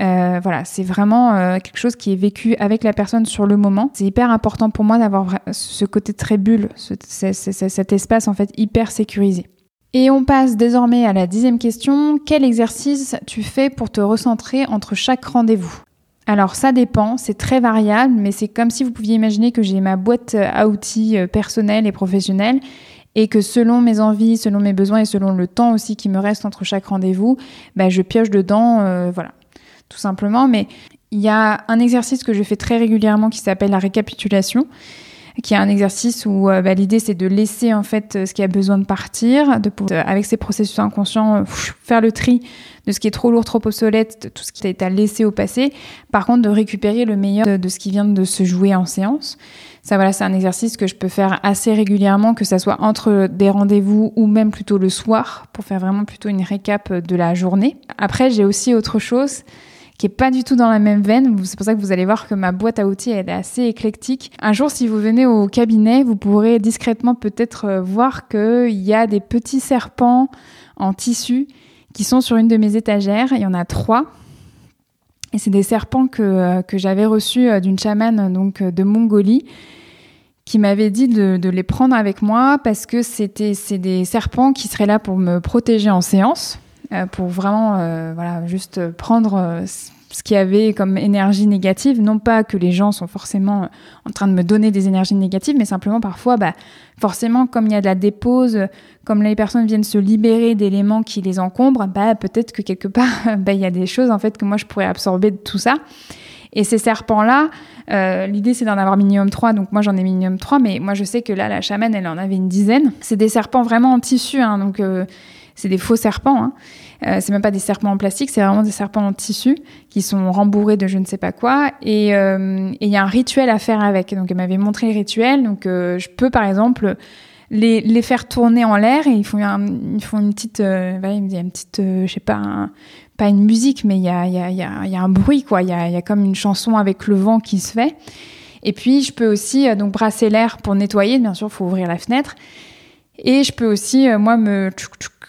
Speaker 1: Euh, voilà, c'est vraiment euh, quelque chose qui est vécu avec la personne sur le moment. C'est hyper important pour moi d'avoir ce côté très bulle, cet espace en fait hyper sécurisé. Et on passe désormais à la dixième question. Quel exercice tu fais pour te recentrer entre chaque rendez-vous? Alors ça dépend, c'est très variable, mais c'est comme si vous pouviez imaginer que j'ai ma boîte à outils euh, personnelle et professionnelle et que selon mes envies, selon mes besoins et selon le temps aussi qui me reste entre chaque rendez-vous, bah, je pioche dedans, voilà, tout simplement. Mais il y a un exercice que je fais très régulièrement qui s'appelle la récapitulation qui est un exercice où euh, bah, l'idée c'est de laisser en fait euh, ce qui a besoin de partir, de euh, avec ces processus inconscients faire le tri de ce qui est trop lourd, trop obsolète, de tout ce qui été à laisser au passé. Par contre, de récupérer le meilleur de, de ce qui vient de se jouer en séance. Ça voilà, c'est un exercice que je peux faire assez régulièrement, que ça soit entre des rendez-vous ou même plutôt le soir, pour faire vraiment plutôt une récap de la journée. Après, j'ai aussi autre chose qui est pas du tout dans la même veine. C'est pour ça que vous allez voir que ma boîte à outils est assez éclectique. Un jour, si vous venez au cabinet, vous pourrez discrètement peut-être euh, voir qu'il y a des petits serpents en tissu qui sont sur une de mes étagères. Il y en a trois. Et c'est des serpents que, euh, que j'avais reçus euh, d'une chamane donc, de Mongolie qui m'avait dit de, de, les prendre avec moi parce que c'était c'est des serpents qui seraient là pour me protéger en séance. Euh, pour vraiment euh, voilà, juste prendre euh, ce qu'il y avait comme énergie négative. Non pas que les gens sont forcément en train de me donner des énergies négatives, mais simplement parfois, bah, forcément, comme il y a de la dépose, comme les personnes viennent se libérer d'éléments qui les encombrent, bah, peut-être que quelque part, bah, il y a des choses en fait que moi je pourrais absorber de tout ça. Et ces serpents-là, l'idée c'est d'en avoir minimum 3, donc moi j'en ai minimum 3, mais moi je sais que là, la chamane, elle en avait une dizaine. C'est des serpents vraiment en tissu, hein, donc c'est des faux serpents. Hein. Euh, c'est même pas des serpents en plastique, c'est vraiment des serpents en tissu qui sont rembourrés de je ne sais pas quoi. Et euh, il y a un rituel à faire avec. Donc elle m'avait montré le rituel. Donc euh, je peux par exemple les, les faire tourner en l'air et ils font, ils font une petite, voilà, il me dit une petite, je sais pas, pas une musique, mais il y a, y, a, y, a, y a un bruit quoi. Il y a, y a comme une chanson avec le vent qui se fait. Et puis, je peux aussi euh, donc brasser l'air pour nettoyer. Bien sûr, faut ouvrir la fenêtre. Et je peux aussi, euh, moi, me.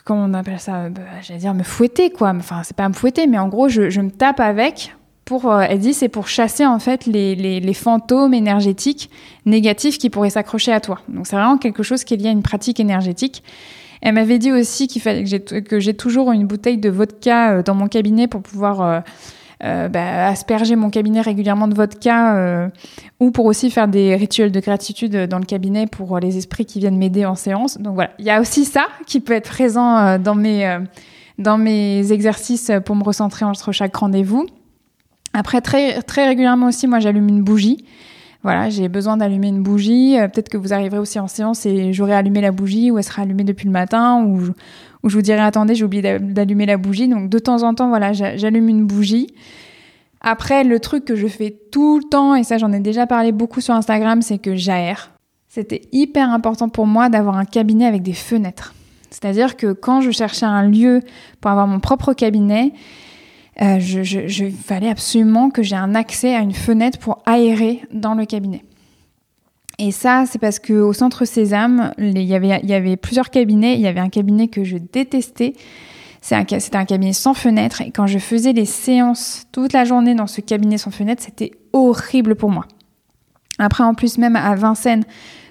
Speaker 1: Comment on appelle ça bah, J'allais dire me fouetter, quoi. Enfin, c'est pas me fouetter, mais en gros, je, me tape avec pour, euh, elle dit, c'est pour chasser en fait les, les, fantômes énergétiques négatifs qui pourraient s'accrocher à toi. Donc c'est vraiment quelque chose qui est lié à une pratique énergétique. Elle m'avait dit aussi qu'il fallait que j'ai toujours une bouteille de vodka dans mon cabinet pour pouvoir euh, bah, asperger mon cabinet régulièrement de vodka euh, ou pour aussi faire des rituels de gratitude dans le cabinet pour les esprits qui viennent m'aider en séance. Donc voilà, il y a aussi ça qui peut être présent euh, dans mes, dans mes exercices pour me recentrer entre chaque rendez-vous. Après, très, très régulièrement aussi, moi, j'allume une bougie. Voilà, j'ai besoin d'allumer une bougie. Peut-être que vous arriverez aussi en séance et j'aurai allumé la bougie ou elle sera allumée depuis le matin ou, où je vous dirai attendez, j'ai oublié d'allumer la bougie. Donc de temps en temps, voilà, j'allume une bougie. Après, le truc que je fais tout le temps, et ça j'en ai déjà parlé beaucoup sur Instagram, c'est que j'aère. C'était hyper important pour moi d'avoir un cabinet avec des fenêtres. C'est-à-dire que quand je cherchais un lieu pour avoir mon propre cabinet, euh, je, je, fallait absolument que j'ai un accès à une fenêtre pour aérer dans le cabinet. Et ça, c'est parce qu'au centre Sésame, il y, avait, plusieurs cabinets. Il y avait un cabinet que je détestais. C'était un, un, cabinet sans fenêtre. Et quand je faisais les séances toute la journée dans ce cabinet sans fenêtre, c'était horrible pour moi. Après, en plus, même à Vincennes,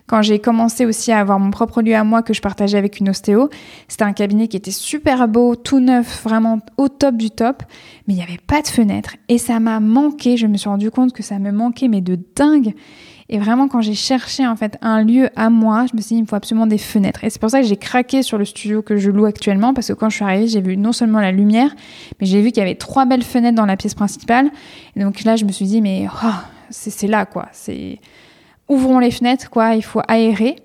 Speaker 1: quand j'ai commencé aussi à avoir mon propre lieu à moi que je partageais avec une ostéo, c'était un cabinet qui était super beau, tout neuf, vraiment au top du top, mais il n'y avait pas de fenêtre. Et ça m'a manqué. Je me suis rendu compte que ça me manquait, mais de dingue. Et vraiment, quand j'ai cherché en fait un lieu à moi, je me suis dit, il me faut absolument des fenêtres. Et c'est pour ça que j'ai craqué sur le studio que je loue actuellement, parce que quand je suis arrivée, j'ai vu non seulement la lumière, mais j'ai vu qu'il y avait trois belles fenêtres dans la pièce principale. Et donc là, je me suis dit, mais oh, c'est là, quoi. C'est ouvrons les fenêtres, quoi. Il faut aérer.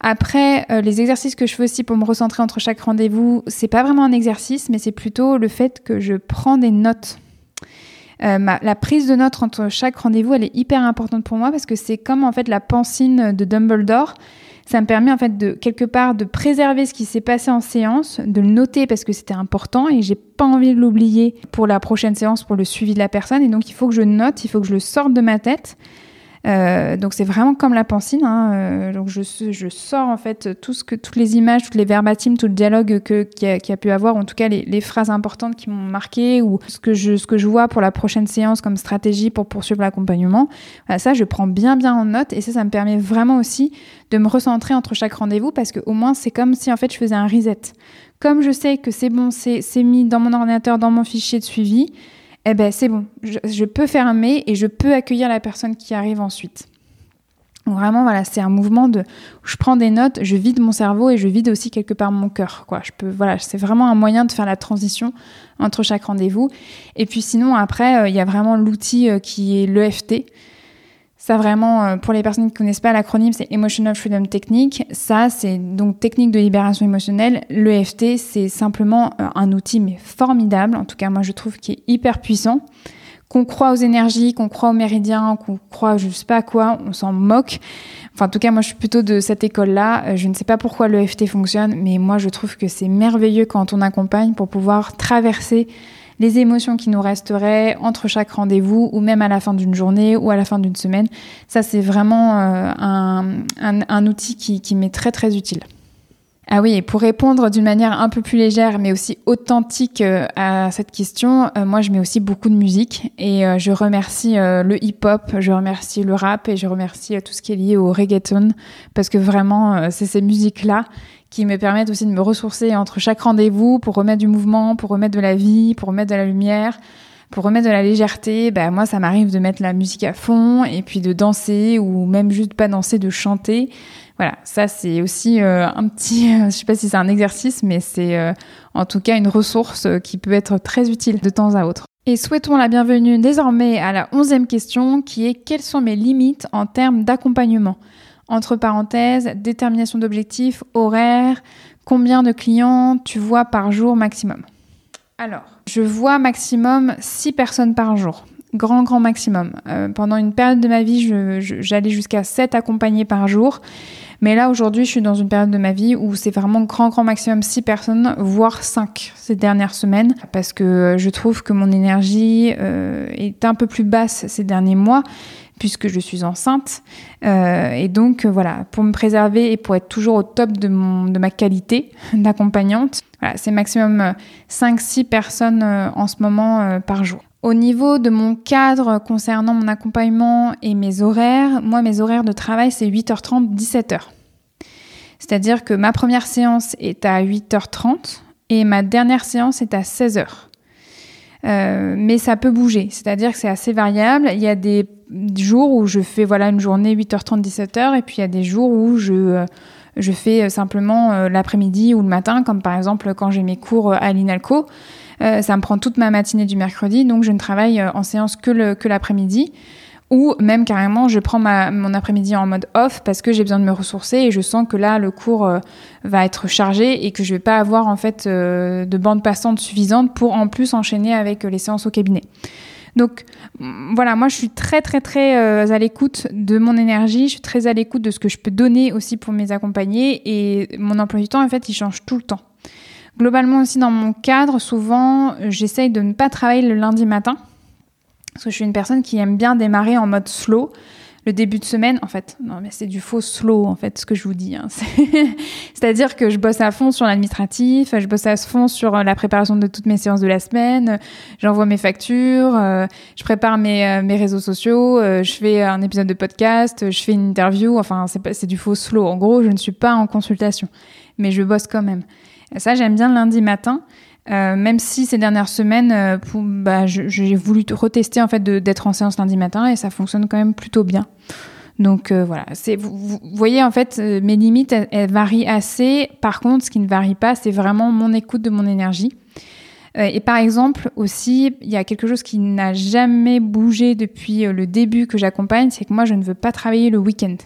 Speaker 1: Après, euh, les exercices que je fais aussi pour me recentrer entre chaque rendez-vous, c'est pas vraiment un exercice, mais c'est plutôt le fait que je prends des notes euh, la prise de notes entre chaque rendez-vous, elle est hyper importante pour moi parce que c'est comme en fait la pensine de Dumbledore. Ça me permet en fait de quelque part de préserver ce qui s'est passé en séance, de le noter parce que c'était important et j'ai pas envie de l'oublier pour la prochaine séance, pour le suivi de la personne. Et donc il faut que je note, il faut que je le sorte de ma tête. Euh, donc c'est vraiment comme la pensine. Hein. Euh, donc je, je, sors en fait tout ce que, toutes les images, toutes les verbatims, tout le dialogue que, qui, a, a pu avoir, en tout cas les, les phrases importantes qui m'ont marqué ou ce que, je, ce que je vois pour la prochaine séance comme stratégie pour poursuivre l'accompagnement. Voilà, ça, je prends bien bien en note et ça, ça me permet vraiment aussi de me recentrer entre chaque rendez-vous parce que au moins c'est comme si en fait je faisais un reset. Comme je sais que c'est bon, c'est mis dans mon ordinateur, dans mon fichier de suivi, eh ben c'est bon, je, peux fermer et je peux accueillir la personne qui arrive ensuite. vraiment, voilà, c'est un mouvement de, je prends des notes, je vide mon cerveau et je vide aussi quelque part mon cœur, quoi. Je peux, voilà, c'est vraiment un moyen de faire la transition entre chaque rendez-vous. Et puis sinon, après, euh, il y a vraiment l'outil euh, qui est l'EFT. Ça vraiment, euh, pour les personnes qui ne connaissent pas l'acronyme, c'est Emotional Freedom Technique. Ça, c'est donc technique de libération émotionnelle. L'EFT, c'est simplement euh, un outil mais formidable. En tout cas, moi, je trouve qu'il est hyper puissant. Qu'on croit aux énergies, qu'on croit aux méridiens, qu'on croit je sais pas à quoi, on s'en moque. Enfin, en tout cas, moi, je suis plutôt de cette école-là. Euh, je ne sais pas pourquoi l'EFT fonctionne, mais moi, je trouve que c'est merveilleux quand on accompagne pour pouvoir traverser les émotions qui nous resteraient entre chaque rendez-vous ou même à la fin d'une journée ou à la fin d'une semaine. Ça, c'est vraiment euh, un, outil qui, qui m'est très très utile. Ah oui, et pour répondre d'une manière un peu plus légère, mais aussi authentique euh, à cette question, euh, moi je mets aussi beaucoup de musique et je remercie le hip-hop, je remercie le rap et je remercie tout ce qui est lié au reggaeton parce que vraiment c'est ces musiques-là qui me permettent aussi de me ressourcer entre chaque rendez-vous pour remettre du mouvement, pour remettre de la vie, pour remettre de la lumière, pour remettre de la légèreté. Ben, moi, ça m'arrive de mettre la musique à fond et puis de danser ou même juste pas danser, de chanter. Voilà, ça c'est aussi euh, un petit, je sais pas si c'est un exercice, mais c'est euh, en tout cas une ressource qui peut être très utile de temps à autre. Et souhaitons la bienvenue désormais à la onzième question qui est quelles sont mes limites en termes d'accompagnement? Entre parenthèses, détermination d'objectifs, horaire, combien de clients tu vois par jour maximum. Alors, je vois maximum 6 personnes par jour. Grand, grand maximum. Euh, pendant une période de ma vie, j'allais jusqu'à 7 accompagnés par jour. Mais là, aujourd'hui, je suis dans une période de ma vie où c'est vraiment grand, grand maximum 6 personnes, voire 5 ces dernières semaines. Parce que je trouve que mon énergie euh, est un peu plus basse ces derniers mois puisque je suis enceinte. Euh, et donc voilà, pour me préserver et pour être toujours au top de, ma qualité d'accompagnante, voilà, c'est maximum 5-6 personnes en ce moment par jour. Au niveau de mon cadre concernant mon accompagnement et mes horaires, moi mes horaires de travail c'est 8h30, 17h. C'est-à-dire que ma première séance est à 8h30 et ma dernière séance est à 16h. Euh, mais ça peut bouger, c'est-à-dire que c'est assez variable. Il y a des jours où je fais voilà une journée 8h30 17h et puis il y a des jours où je euh, je fais simplement euh, l'après-midi ou le matin comme par exemple quand j'ai mes cours à l'INALCO. ça me prend toute ma matinée du mercredi donc je ne travaille en séance que le que l'après-midi ou même carrément je prends ma, mon après-midi en mode off parce que j'ai besoin de me ressourcer et je sens que là le cours euh, va être chargé et que je vais pas avoir en fait euh, de bande passante suffisante pour en plus enchaîner avec euh, les séances au cabinet. Donc voilà, moi je suis très très très à l'écoute de mon énergie, je suis très à l'écoute de ce que je peux donner aussi pour mes accompagnés et mon emploi du temps en fait il change tout le temps. Globalement aussi dans mon cadre, souvent j'essaye de ne pas travailler le lundi matin parce que je suis une personne qui aime bien démarrer en mode slow. Le début de semaine, en fait, non, mais c'est du faux slow, en fait, ce que je vous dis. Hein. C'est-à-dire que je bosse à fond sur l'administratif, je bosse à fond sur euh, la préparation de toutes mes séances de la semaine, j'envoie mes factures, euh, je prépare mes, euh, mes réseaux sociaux, je fais un épisode de podcast, je fais une interview, enfin, c'est du faux slow. En gros, je ne suis pas en consultation, mais je bosse quand même. Et ça, j'aime bien lundi matin. Euh, même si ces dernières semaines, euh, bah, j'ai voulu retester en fait d'être en séance lundi matin et ça fonctionne quand même plutôt bien. Donc euh, voilà, vous, voyez en fait mes limites, elles, varient assez. Par contre, ce qui ne varie pas, c'est vraiment mon écoute de mon énergie. et par exemple aussi, il y a quelque chose qui n'a jamais bougé depuis le début que j'accompagne, c'est que moi je ne veux pas travailler le week-end.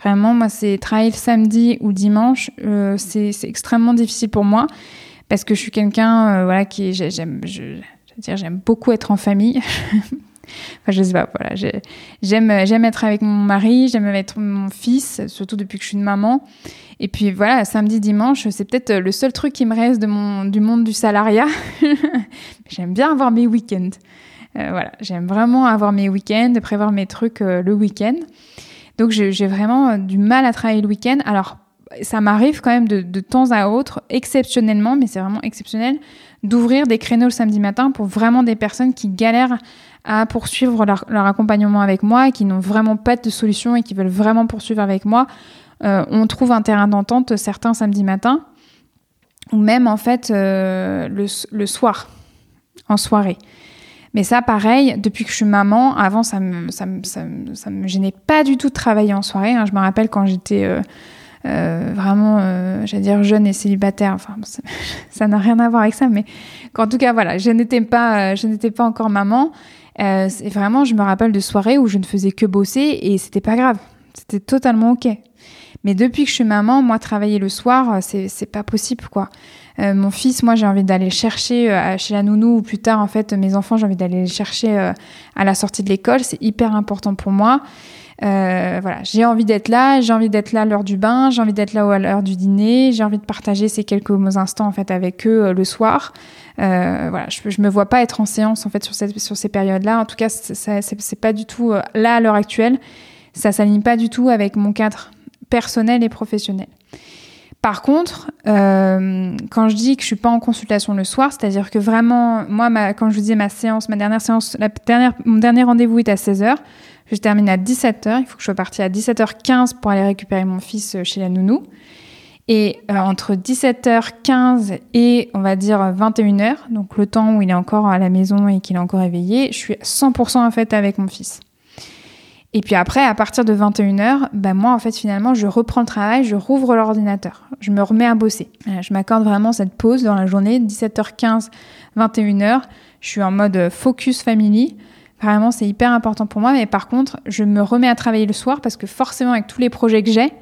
Speaker 1: Vraiment, moi c'est travailler le samedi ou dimanche, c'est extrêmement difficile pour moi parce que je suis quelqu'un euh, voilà qui j'aime je, dire j'aime beaucoup être en famille. Enfin je sais pas voilà j'aime j'aime être avec mon mari j'aime être mon fils surtout depuis que je suis une maman. Et puis voilà samedi dimanche c'est peut-être le seul truc qui me reste du monde du salariat. J'aime bien avoir mes week-ends. Euh, voilà j'aime vraiment avoir mes week-ends prévoir mes trucs euh, le week-end. Donc j'ai vraiment du mal à travailler le week-end. Alors ça m'arrive quand même de, temps à autre, exceptionnellement, mais c'est vraiment exceptionnel, d'ouvrir des créneaux le samedi matin pour vraiment des personnes qui galèrent à poursuivre leur, accompagnement avec moi, qui n'ont vraiment pas de solution et qui veulent vraiment poursuivre avec moi. Euh, on trouve un terrain d'entente certains samedis matins, ou même en fait euh, le, soir, en soirée. Mais ça, pareil, depuis que je suis maman, avant, ça me, ça me, ça me gênait pas du tout de travailler en soirée. Hein. Je me rappelle quand j'étais... Euh, euh, vraiment, euh, j'allais dire jeune et célibataire. Enfin, ça n'a rien à voir avec ça, mais en tout cas, voilà, je n'étais pas, euh, je n'étais pas encore maman. Euh, et vraiment, je me rappelle de soirées où je ne faisais que bosser et c'était pas grave. C'était totalement ok. Mais depuis que je suis maman, moi, travailler le soir, c'est, pas possible, quoi. Mon fils, moi, j'ai envie d'aller le chercher chez la nounou ou plus tard, en fait, mes enfants, j'ai envie d'aller les chercher à la sortie de l'école. C'est hyper important pour moi. Euh, voilà, j'ai envie d'être là, j'ai envie d'être là à l'heure du bain, j'ai envie d'être là à l'heure du dîner, j'ai envie de partager ces quelques instants en fait avec eux euh, le soir. Euh, voilà, je, je me vois pas être en séance en fait sur, cette, sur ces périodes-là. En tout cas, c'est pas du tout euh, là à l'heure actuelle. Ça s'aligne pas du tout avec mon cadre personnel et professionnel. Par contre, euh, quand je dis que je suis pas en consultation le soir, c'est-à-dire que vraiment, moi, quand je vous disais ma séance, ma dernière séance, la dernière, mon dernier rendez-vous est à 16h. Je termine à 17h. Il faut que je sois partie à 17h15 pour aller récupérer mon fils euh, chez la nounou. Et euh, entre 17h15 et on va dire 21h, donc le temps où il est encore à la maison et qu'il est encore éveillé, je suis 100% en fait avec mon fils. Et puis après, à partir de 21h, ben moi en fait finalement je reprends le travail, je rouvre l'ordinateur, je me remets à bosser. Euh, je m'accorde vraiment cette pause dans la journée, 17h15, 21h, je suis en mode focus family. Vraiment, c'est hyper important pour moi. Mais par contre, je me remets à travailler le soir parce que forcément, avec tous les projets que j'ai,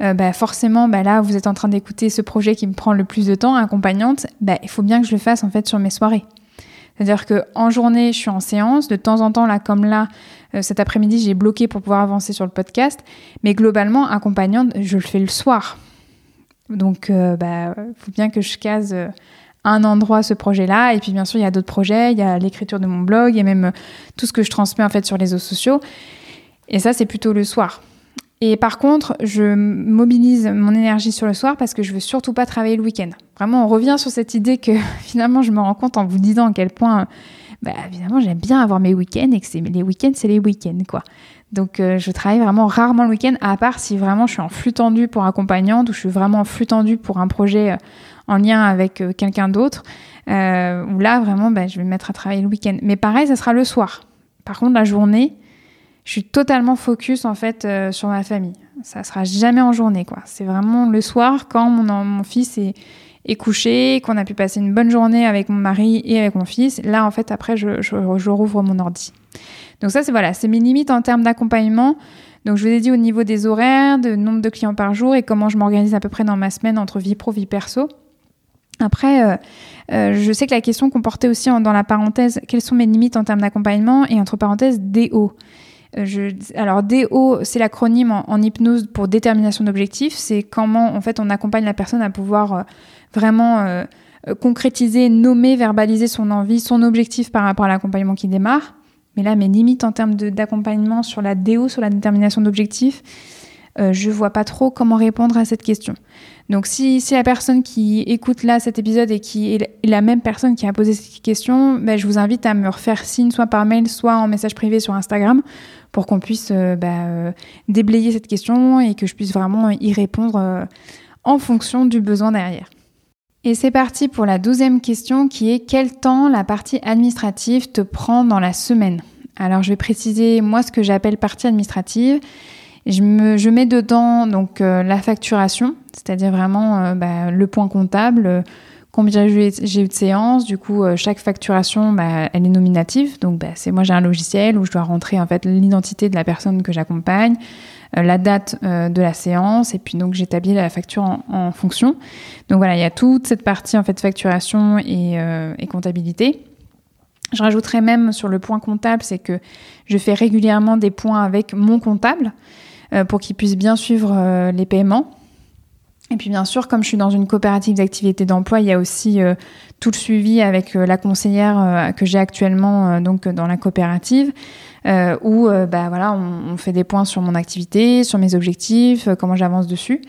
Speaker 1: euh, bah forcément, bah là, vous êtes en train d'écouter ce projet qui me prend le plus de temps, accompagnante, bah, il faut bien que je le fasse en fait sur mes soirées. C'est-à-dire que en journée, je suis en séance. De temps en temps, là, comme là, euh, cet après-midi, j'ai bloqué pour pouvoir avancer sur le podcast. Mais globalement, accompagnante, je le fais le soir. Donc, il euh, bah, faut bien que je case un endroit ce projet-là. Et puis bien sûr, il y a d'autres projets, il y a l'écriture de mon blog, il y a même tout ce que je transmets en fait sur les réseaux sociaux. Et ça, c'est plutôt le soir. Et par contre, je mobilise mon énergie sur le soir parce que je veux surtout pas travailler le week-end. Vraiment, on revient sur cette idée que finalement, je me rends compte en vous disant à quel point, bah, évidemment, j'aime bien avoir mes week-ends et que les week-ends, c'est les week-ends, quoi. Donc, euh, je travaille vraiment rarement le week-end, à part si vraiment je suis en flux tendu pour accompagnante ou je suis vraiment en flux tendu pour un projet euh, en lien avec euh, quelqu'un d'autre. Euh, où là, vraiment, bah, je vais me mettre à travailler le week-end. Mais pareil, ça sera le soir. Par contre, la journée, je suis totalement focus en fait euh, sur ma famille. Ça sera jamais en journée quoi. C'est vraiment le soir quand mon, mon fils est, est couché, qu'on a pu passer une bonne journée avec mon mari et avec mon fils. Là en fait après je, je, je rouvre mon ordi. Donc ça c'est voilà, c'est mes limites en termes d'accompagnement. Donc je vous ai dit au niveau des horaires, de nombre de clients par jour et comment je m'organise à peu près dans ma semaine entre vie pro vie perso. Après, euh, euh, je sais que la question comportait aussi en, dans la parenthèse quelles sont mes limites en termes d'accompagnement et entre parenthèses DO. Euh, je, alors DO, c'est l'acronyme en, hypnose pour détermination d'objectifs. C'est comment en fait on accompagne la personne à pouvoir euh, vraiment euh, concrétiser, nommer, verbaliser son envie, son objectif par rapport à l'accompagnement qui démarre. Mais là, mes limites en termes d'accompagnement sur la DO, sur la détermination d'objectifs, euh, je vois pas trop comment répondre à cette question. Donc si, la personne qui écoute là cet épisode et qui est la même personne qui a posé cette question, ben, je vous invite à me refaire signe soit par mail, soit en message privé sur Instagram pour qu'on puisse euh, ben, euh, déblayer cette question et que je puisse vraiment y répondre euh, en fonction du besoin derrière. Et c'est parti pour la douzième question qui est quel temps la partie administrative te prend dans la semaine? Alors je vais préciser moi ce que j'appelle partie administrative. Je, me, je mets dedans donc euh, la facturation, c'est-à-dire vraiment euh, bah, le point comptable, euh, combien j'ai eu de séances. Du coup, chaque facturation, bah, elle est nominative. Donc, bah, c'est moi j'ai un logiciel où je dois rentrer en fait l'identité de la personne que j'accompagne, la date de la séance, et puis donc j'établis la facture en, en, fonction. Donc voilà, il y a toute cette partie en fait facturation et, et comptabilité. Je rajouterai même sur le point comptable, c'est que je fais régulièrement des points avec mon comptable. Euh, pour qu'ils puissent bien suivre euh, les paiements. Et puis bien sûr, comme je suis dans une coopérative d'activité d'emploi, il y a aussi euh, tout le suivi avec la conseillère que j'ai actuellement donc dans la coopérative, où bah voilà, on, on, fait des points sur mon activité, sur mes objectifs, comment j'avance dessus.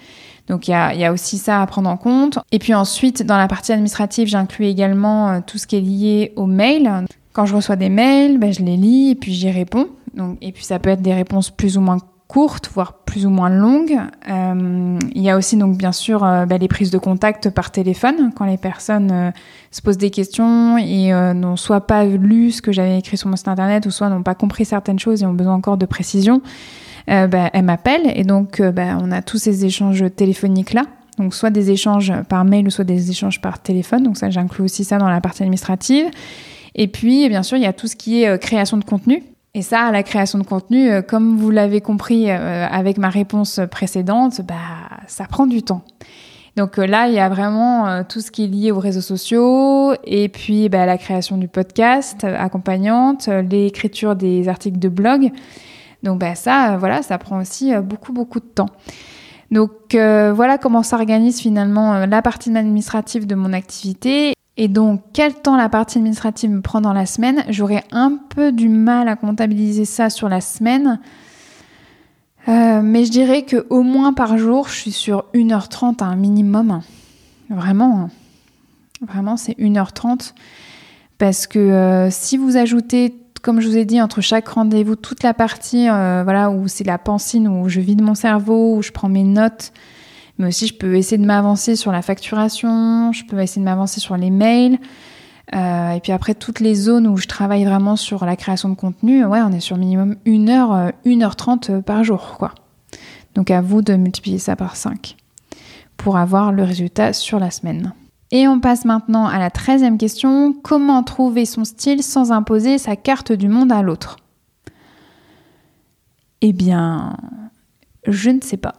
Speaker 1: Donc il y, a, il y a, aussi ça à prendre en compte. Et puis ensuite, dans la partie administrative, j'inclus également tout ce qui est lié aux mails. Quand je reçois des mails, ben, je les lis et puis j'y réponds. Donc, et puis ça peut être des réponses plus ou moins courtes, voire plus ou moins longues. Euh, il y a aussi donc bien sûr euh, bah, les prises de contact par téléphone quand les personnes euh, se posent des questions et euh, n'ont soit pas lu ce que j'avais écrit sur mon site internet ou soit n'ont pas compris certaines choses et ont besoin encore de précision. Bah, elles m'appellent et donc bah, on a tous ces échanges téléphoniques là. Donc soit des échanges par mail ou soit des échanges par téléphone. Donc ça j'inclus aussi ça dans la partie administrative. Et puis bien sûr il y a tout ce qui est création de contenu. Et ça, la création de contenu, euh, comme vous l'avez compris euh, avec ma réponse précédente, bah, ça prend du temps. Donc euh, là, il y a vraiment tout ce qui est lié aux réseaux sociaux et puis bah, la création du podcast accompagnante, l'écriture des articles de blog. Donc bah, ça, voilà, ça prend aussi beaucoup, beaucoup de temps. Donc voilà comment s'organise finalement la partie administrative de mon activité. Et donc, quel temps la partie administrative me prend dans la semaine? J'aurais un peu du mal à comptabiliser ça sur la semaine. Euh, mais je dirais que au moins par jour, je suis sur 1h30 à un minimum. Vraiment. Vraiment, c'est 1h30. Parce que euh, si vous ajoutez, comme je vous ai dit, entre chaque rendez-vous, toute la partie euh, voilà, où c'est la pensine, où je vide mon cerveau, où je prends mes notes, mais aussi je peux essayer de m'avancer sur la facturation, je peux essayer de m'avancer sur les mails. Euh, et puis après, toutes les zones où je travaille vraiment sur la création de contenu, ouais, on est sur minimum 1 heure, 1 heure 30 par jour, quoi. Donc à vous de multiplier ça par 5 pour avoir le résultat sur la semaine. Et on passe maintenant à la treizième question. Comment trouver son style sans imposer sa carte du monde à l'autre? Eh bien, je ne sais pas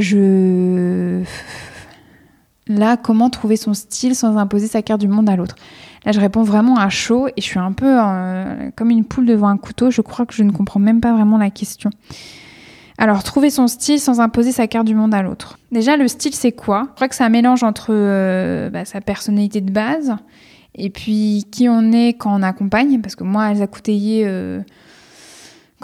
Speaker 1: je... Là, comment trouver son style sans imposer sa carte du monde à l'autre? Là, je réponds vraiment à chaud et je suis un peu euh, comme une poule devant un couteau. Je crois que je ne comprends même pas vraiment la question. Alors, trouver son style sans imposer sa carte du monde à l'autre. Déjà, le style, c'est quoi? Je crois que c'est un mélange entre euh, bah, sa personnalité de base et puis qui on est quand on accompagne. Parce que moi, Elsa Couteillé, euh,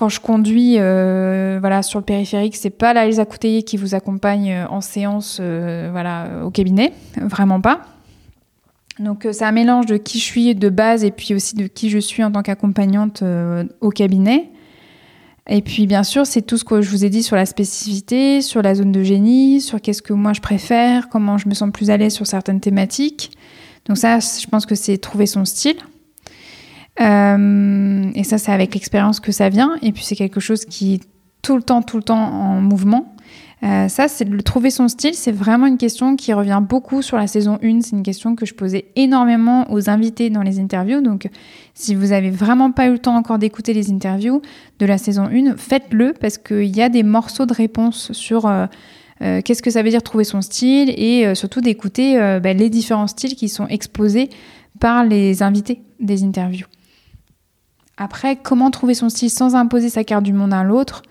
Speaker 1: quand je conduis euh, voilà, sur le périphérique, c'est pas la Elsa Couteillé qui vous accompagne en séance voilà, au cabinet. Vraiment pas. Donc, c'est un mélange de qui je suis de base et puis aussi de qui je suis en tant qu'accompagnante au cabinet. Et puis bien sûr, c'est tout ce que je vous ai dit sur la spécificité, sur la zone de génie, sur qu'est-ce que moi je préfère, comment je me sens plus à l'aise sur certaines thématiques. Donc ça, je pense que c'est trouver son style. Euh, et ça, c'est avec l'expérience que ça vient. Et puis c'est quelque chose qui est tout le temps, tout le temps en mouvement. Euh, ça, c'est le trouver son style, c'est vraiment une question qui revient beaucoup sur la saison 1. C'est une question que je posais énormément aux invités dans les interviews. Donc, si vous avez vraiment pas eu le temps encore d'écouter les interviews de la saison 1, faites-le parce qu'il y a des morceaux de réponse sur euh, qu'est-ce que ça veut dire trouver son style et surtout d'écouter bah, les différents styles qui sont exposés par les invités des interviews. Après, comment trouver son style sans imposer sa carte du monde à l'autre?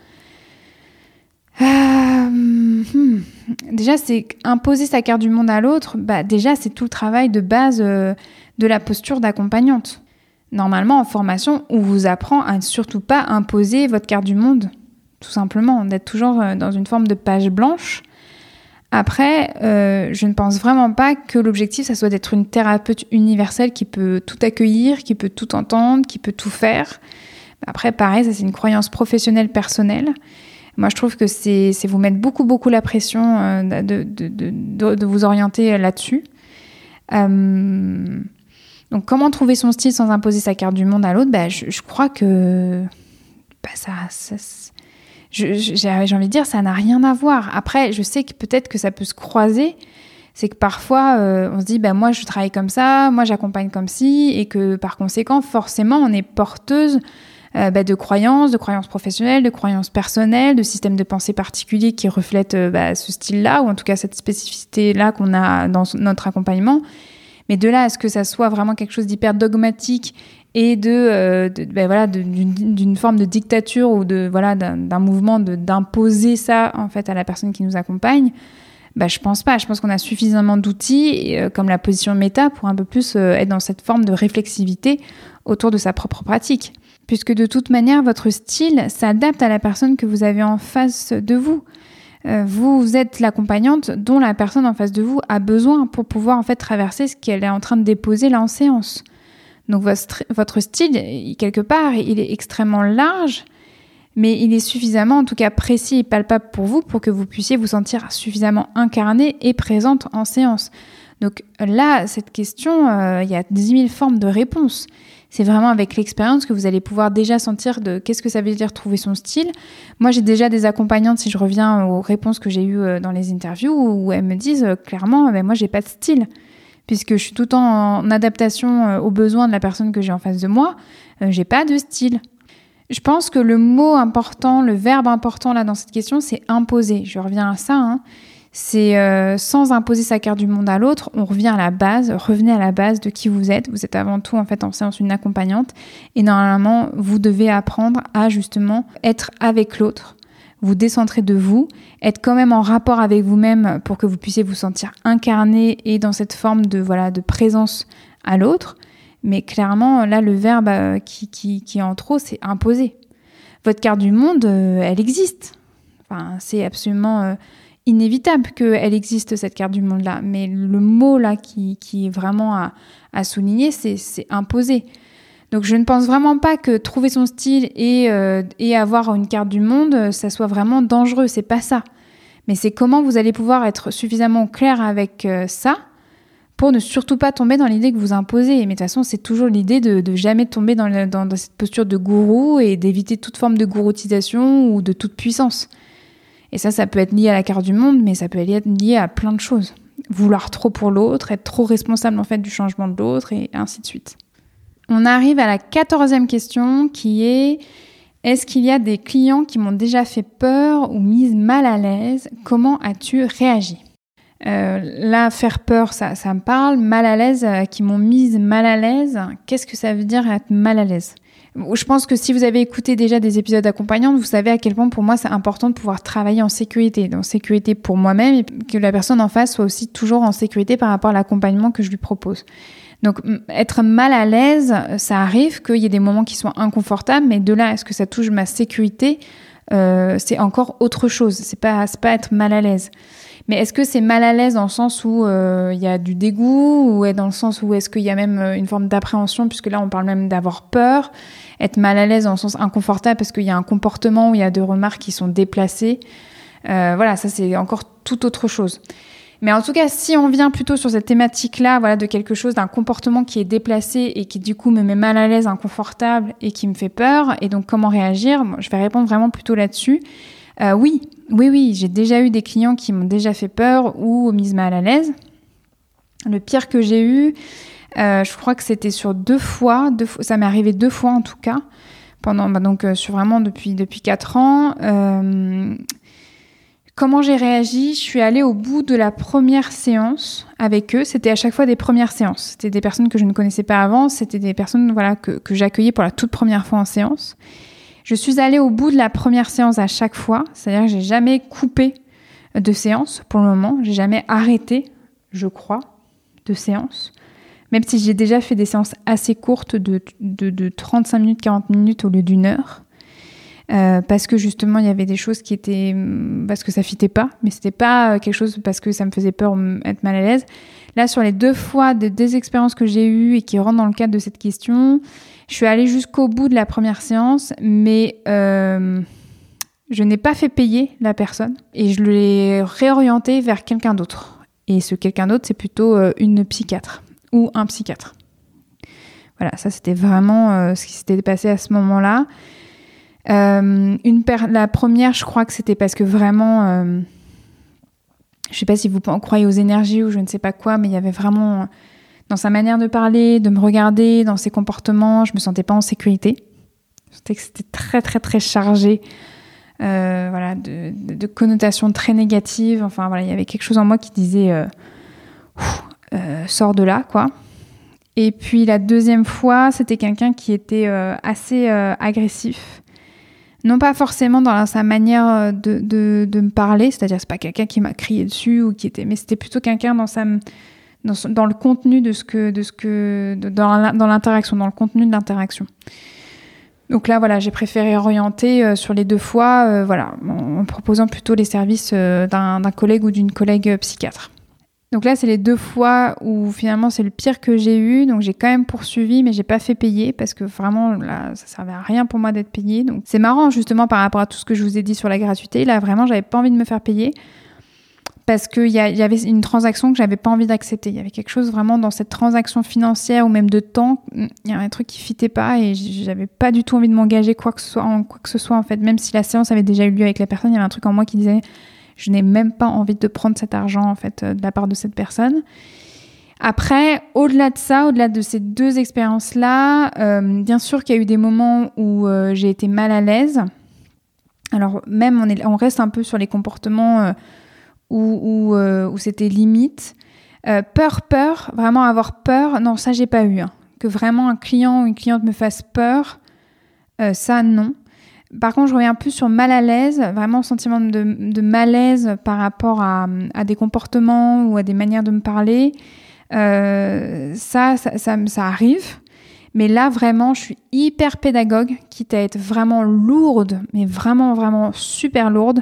Speaker 1: Euh, hmm. Déjà, c'est imposer sa carte du monde à l'autre. Bah, déjà, c'est tout le travail de base euh, de la posture d'accompagnante. Normalement, en formation, on vous apprend à ne surtout pas imposer votre carte du monde, tout simplement, d'être toujours euh, dans une forme de page blanche. Après, je ne pense vraiment pas que l'objectif, ça soit d'être une thérapeute universelle qui peut tout accueillir, qui peut tout entendre, qui peut tout faire. Après, pareil, ça c'est une croyance professionnelle personnelle. Moi, je trouve que c'est vous mettre beaucoup, beaucoup la pression euh, de, vous orienter là-dessus. Euh, donc, comment trouver son style sans imposer sa carte du monde à l'autre? Bah, je, je, crois que bah, ça, ça j'ai envie de dire, ça n'a rien à voir. Après, je sais que peut-être que ça peut se croiser. C'est que parfois, euh, on se dit, bah, moi, je travaille comme ça, moi, j'accompagne comme ci, et que par conséquent, forcément, on est porteuse euh, bah, de croyances, de croyances professionnelles, de croyances personnelles, de systèmes de pensée particuliers qui reflètent euh, bah, ce style-là, ou en tout cas cette spécificité-là qu'on a dans notre accompagnement. Mais de là à ce que ça soit vraiment quelque chose d'hyper dogmatique et de, euh, bah, voilà d'une forme de dictature ou de voilà d'un mouvement d'imposer ça en fait à la personne qui nous accompagne bah, je pense pas. Je pense qu'on a suffisamment d'outils, comme la position méta, pour un peu plus être dans cette forme de réflexivité autour de sa propre pratique puisque de toute manière, votre style s'adapte à la personne que vous avez en face de vous. Euh, vous êtes l'accompagnante dont la personne en face de vous a besoin pour pouvoir en fait traverser ce qu'elle est en train de déposer là en séance. Donc votre, style, quelque part, il est extrêmement large, mais il est suffisamment, en tout cas précis et palpable pour vous, pour que vous puissiez vous sentir suffisamment incarnée et présente en séance. Donc là, cette question, euh, il y a 10 000 formes de réponses c'est vraiment avec l'expérience que vous allez pouvoir déjà sentir de qu'est-ce que ça veut dire trouver son style. Moi, j'ai déjà des accompagnantes, si je reviens aux réponses que j'ai eues euh, dans les interviews, où elles me disent euh, clairement, ben, moi, j'ai pas de style, puisque je suis tout le temps en adaptation euh, aux besoins de la personne que j'ai en face de moi. j'ai pas de style. Je pense que le mot important, le verbe important là dans cette question, c'est imposer. Je reviens à ça. Hein c'est euh, sans imposer sa carte du monde à l'autre, on revient à la base, revenez à la base de qui vous êtes. Vous êtes avant tout en fait en séance une accompagnante et normalement vous devez apprendre à justement être avec l'autre, vous décentrer de vous, être quand même en rapport avec vous-même pour que vous puissiez vous sentir incarné et dans cette forme de voilà de présence à l'autre. Mais clairement là le verbe euh, qui, qui, qui est en trop c'est imposer. Votre carte du monde, euh, elle existe. Enfin, c'est absolument inévitable qu'elle existe, cette carte du monde-là. Mais le mot là qui, est vraiment à, souligner, c'est imposer. Donc je ne pense vraiment pas que trouver son style et, euh, avoir une carte du monde, ça soit vraiment dangereux. C'est pas ça. Mais c'est comment vous allez pouvoir être suffisamment clair avec euh, ça pour ne surtout pas tomber dans l'idée que vous imposez. Mais de toute façon, c'est toujours l'idée de, de, jamais tomber dans, dans, cette posture de gourou et d'éviter toute forme de gouroutisation ou de toute puissance. Et ça, ça peut être lié à la carte du monde, mais ça peut être lié à plein de choses. Vouloir trop pour l'autre, être trop responsable en fait du changement de l'autre, et ainsi de suite. On arrive à la quatorzième question qui est est-ce qu'il y a des clients qui m'ont déjà fait peur ou mise mal à l'aise? Comment as-tu réagi? Euh, Là, faire peur, ça, me parle. Mal à l'aise, euh, qui m'ont mise mal à l'aise. Qu'est-ce que ça veut dire être mal à l'aise? Je pense que si vous avez écouté déjà des épisodes accompagnants, vous savez à quel point pour moi c'est important de pouvoir travailler en sécurité, en sécurité pour moi-même et que la personne en face soit aussi toujours en sécurité par rapport à l'accompagnement que je lui propose. Donc être mal à l'aise, ça arrive qu'il y ait des moments qui soient inconfortables, mais de là est-ce que ça touche ma sécurité, euh, c'est encore autre chose. C'est pas pas être mal à l'aise. Mais est-ce que c'est mal à l'aise dans le sens où euh, il y a du dégoût ou est dans le sens où est-ce qu'il y a même euh, une forme d'appréhension puisque là on parle même d'avoir peur, être mal à l'aise dans le sens inconfortable parce qu'il y a un comportement où il y a des remarques qui sont déplacées. Euh, voilà, ça c'est encore tout autre chose. Mais en tout cas, si on vient plutôt sur cette thématique-là, voilà, de quelque chose, d'un comportement qui est déplacé et qui du coup me met mal à l'aise, inconfortable et qui me fait peur, et donc comment réagir, je vais répondre vraiment plutôt là-dessus. Euh, oui, oui, oui, j'ai déjà eu des clients qui m'ont déjà fait peur ou mise mal à l'aise. Le pire que j'ai eu, euh, je crois que c'était sur deux fois, deux fois ça m'est arrivé deux fois en tout cas, pendant, bah, donc euh, sur vraiment depuis depuis quatre ans. Comment j'ai réagi? Je suis allée au bout de la première séance avec eux. C'était à chaque fois des premières séances. C'était des personnes que je ne connaissais pas avant. C'était des personnes voilà que, j'accueillais pour la toute première fois en séance. Je suis allée au bout de la première séance à chaque fois, c'est-à-dire que j'ai jamais coupé de séance pour le moment, j'ai jamais arrêté, je crois, de séance. Même si j'ai déjà fait des séances assez courtes de, de, 35 minutes, 40 minutes au lieu d'une heure. Euh, parce que justement il y avait des choses qui étaient parce que ça fitait pas mais c'était pas quelque chose parce que ça me faisait peur être mal à l'aise là sur les deux fois de, des expériences que j'ai eues et qui rentrent dans le cadre de cette question je suis allée jusqu'au bout de la première séance, mais euh, je n'ai pas fait payer la personne et je l'ai réorientée vers quelqu'un d'autre. Et ce quelqu'un d'autre, c'est plutôt euh, une psychiatre ou un psychiatre. Voilà, ça c'était vraiment euh, ce qui s'était passé à ce moment-là. Une la première, je crois que c'était parce que vraiment, je sais pas si vous croyez aux énergies ou je ne sais pas quoi, mais il y avait vraiment dans sa manière de parler, de me regarder, dans ses comportements, je me sentais pas en sécurité. Je sentais que c'était très très très chargé, euh, voilà, de, connotations très négatives. Enfin voilà, il y avait quelque chose en moi qui disait euh, euh, sors de là, quoi. Et puis la deuxième fois, c'était quelqu'un qui était assez agressif. Non pas forcément dans sa manière de, de me parler, c'est-à-dire c'est pas quelqu'un qui m'a crié dessus ou qui était, mais c'était plutôt quelqu'un dans sa dans, le contenu de ce que, de ce que, dans l'interaction, dans le contenu de l'interaction. Donc là, voilà, j'ai préféré orienter euh, sur les deux fois, euh, voilà, en, proposant plutôt les services euh, d'un collègue ou d'une collègue psychiatre. Donc là, c'est les deux fois où finalement c'est le pire que j'ai eu. Donc j'ai quand même poursuivi, mais j'ai pas fait payer parce que vraiment là, ça servait à rien pour moi d'être payé. Donc c'est marrant justement par rapport à tout ce que je vous ai dit sur la gratuité. Là, vraiment, j'avais pas envie de me faire payer parce qu'il y, avait une transaction que j'avais pas envie d'accepter. Il y avait quelque chose vraiment dans cette transaction financière ou même de temps, il y a un truc qui fitait pas et j'avais pas du tout envie de m'engager quoi que ce soit en quoi que ce soit en fait. Même si la séance avait déjà eu lieu avec la personne, il y avait un truc en moi qui disait je n'ai même pas envie de prendre cet argent en fait euh, de la part de cette personne. Après, au-delà de ça, au-delà de ces deux expériences-là, euh, bien sûr qu'il y a eu des moments où euh, j'ai été mal à l'aise. Alors même on, est, on reste un peu sur les comportements où, c'était limite. Peur, peur, vraiment avoir peur, non, ça j'ai pas eu. Hein. Que vraiment un client ou une cliente me fasse peur, ça non. Par contre, je reviens plus sur mal à l'aise, vraiment sentiment de, malaise par rapport à, des comportements ou à des manières de me parler. ça, ça, ça, arrive. Mais là, vraiment, je suis hyper pédagogue, quitte à être vraiment lourde, mais vraiment, vraiment super lourde.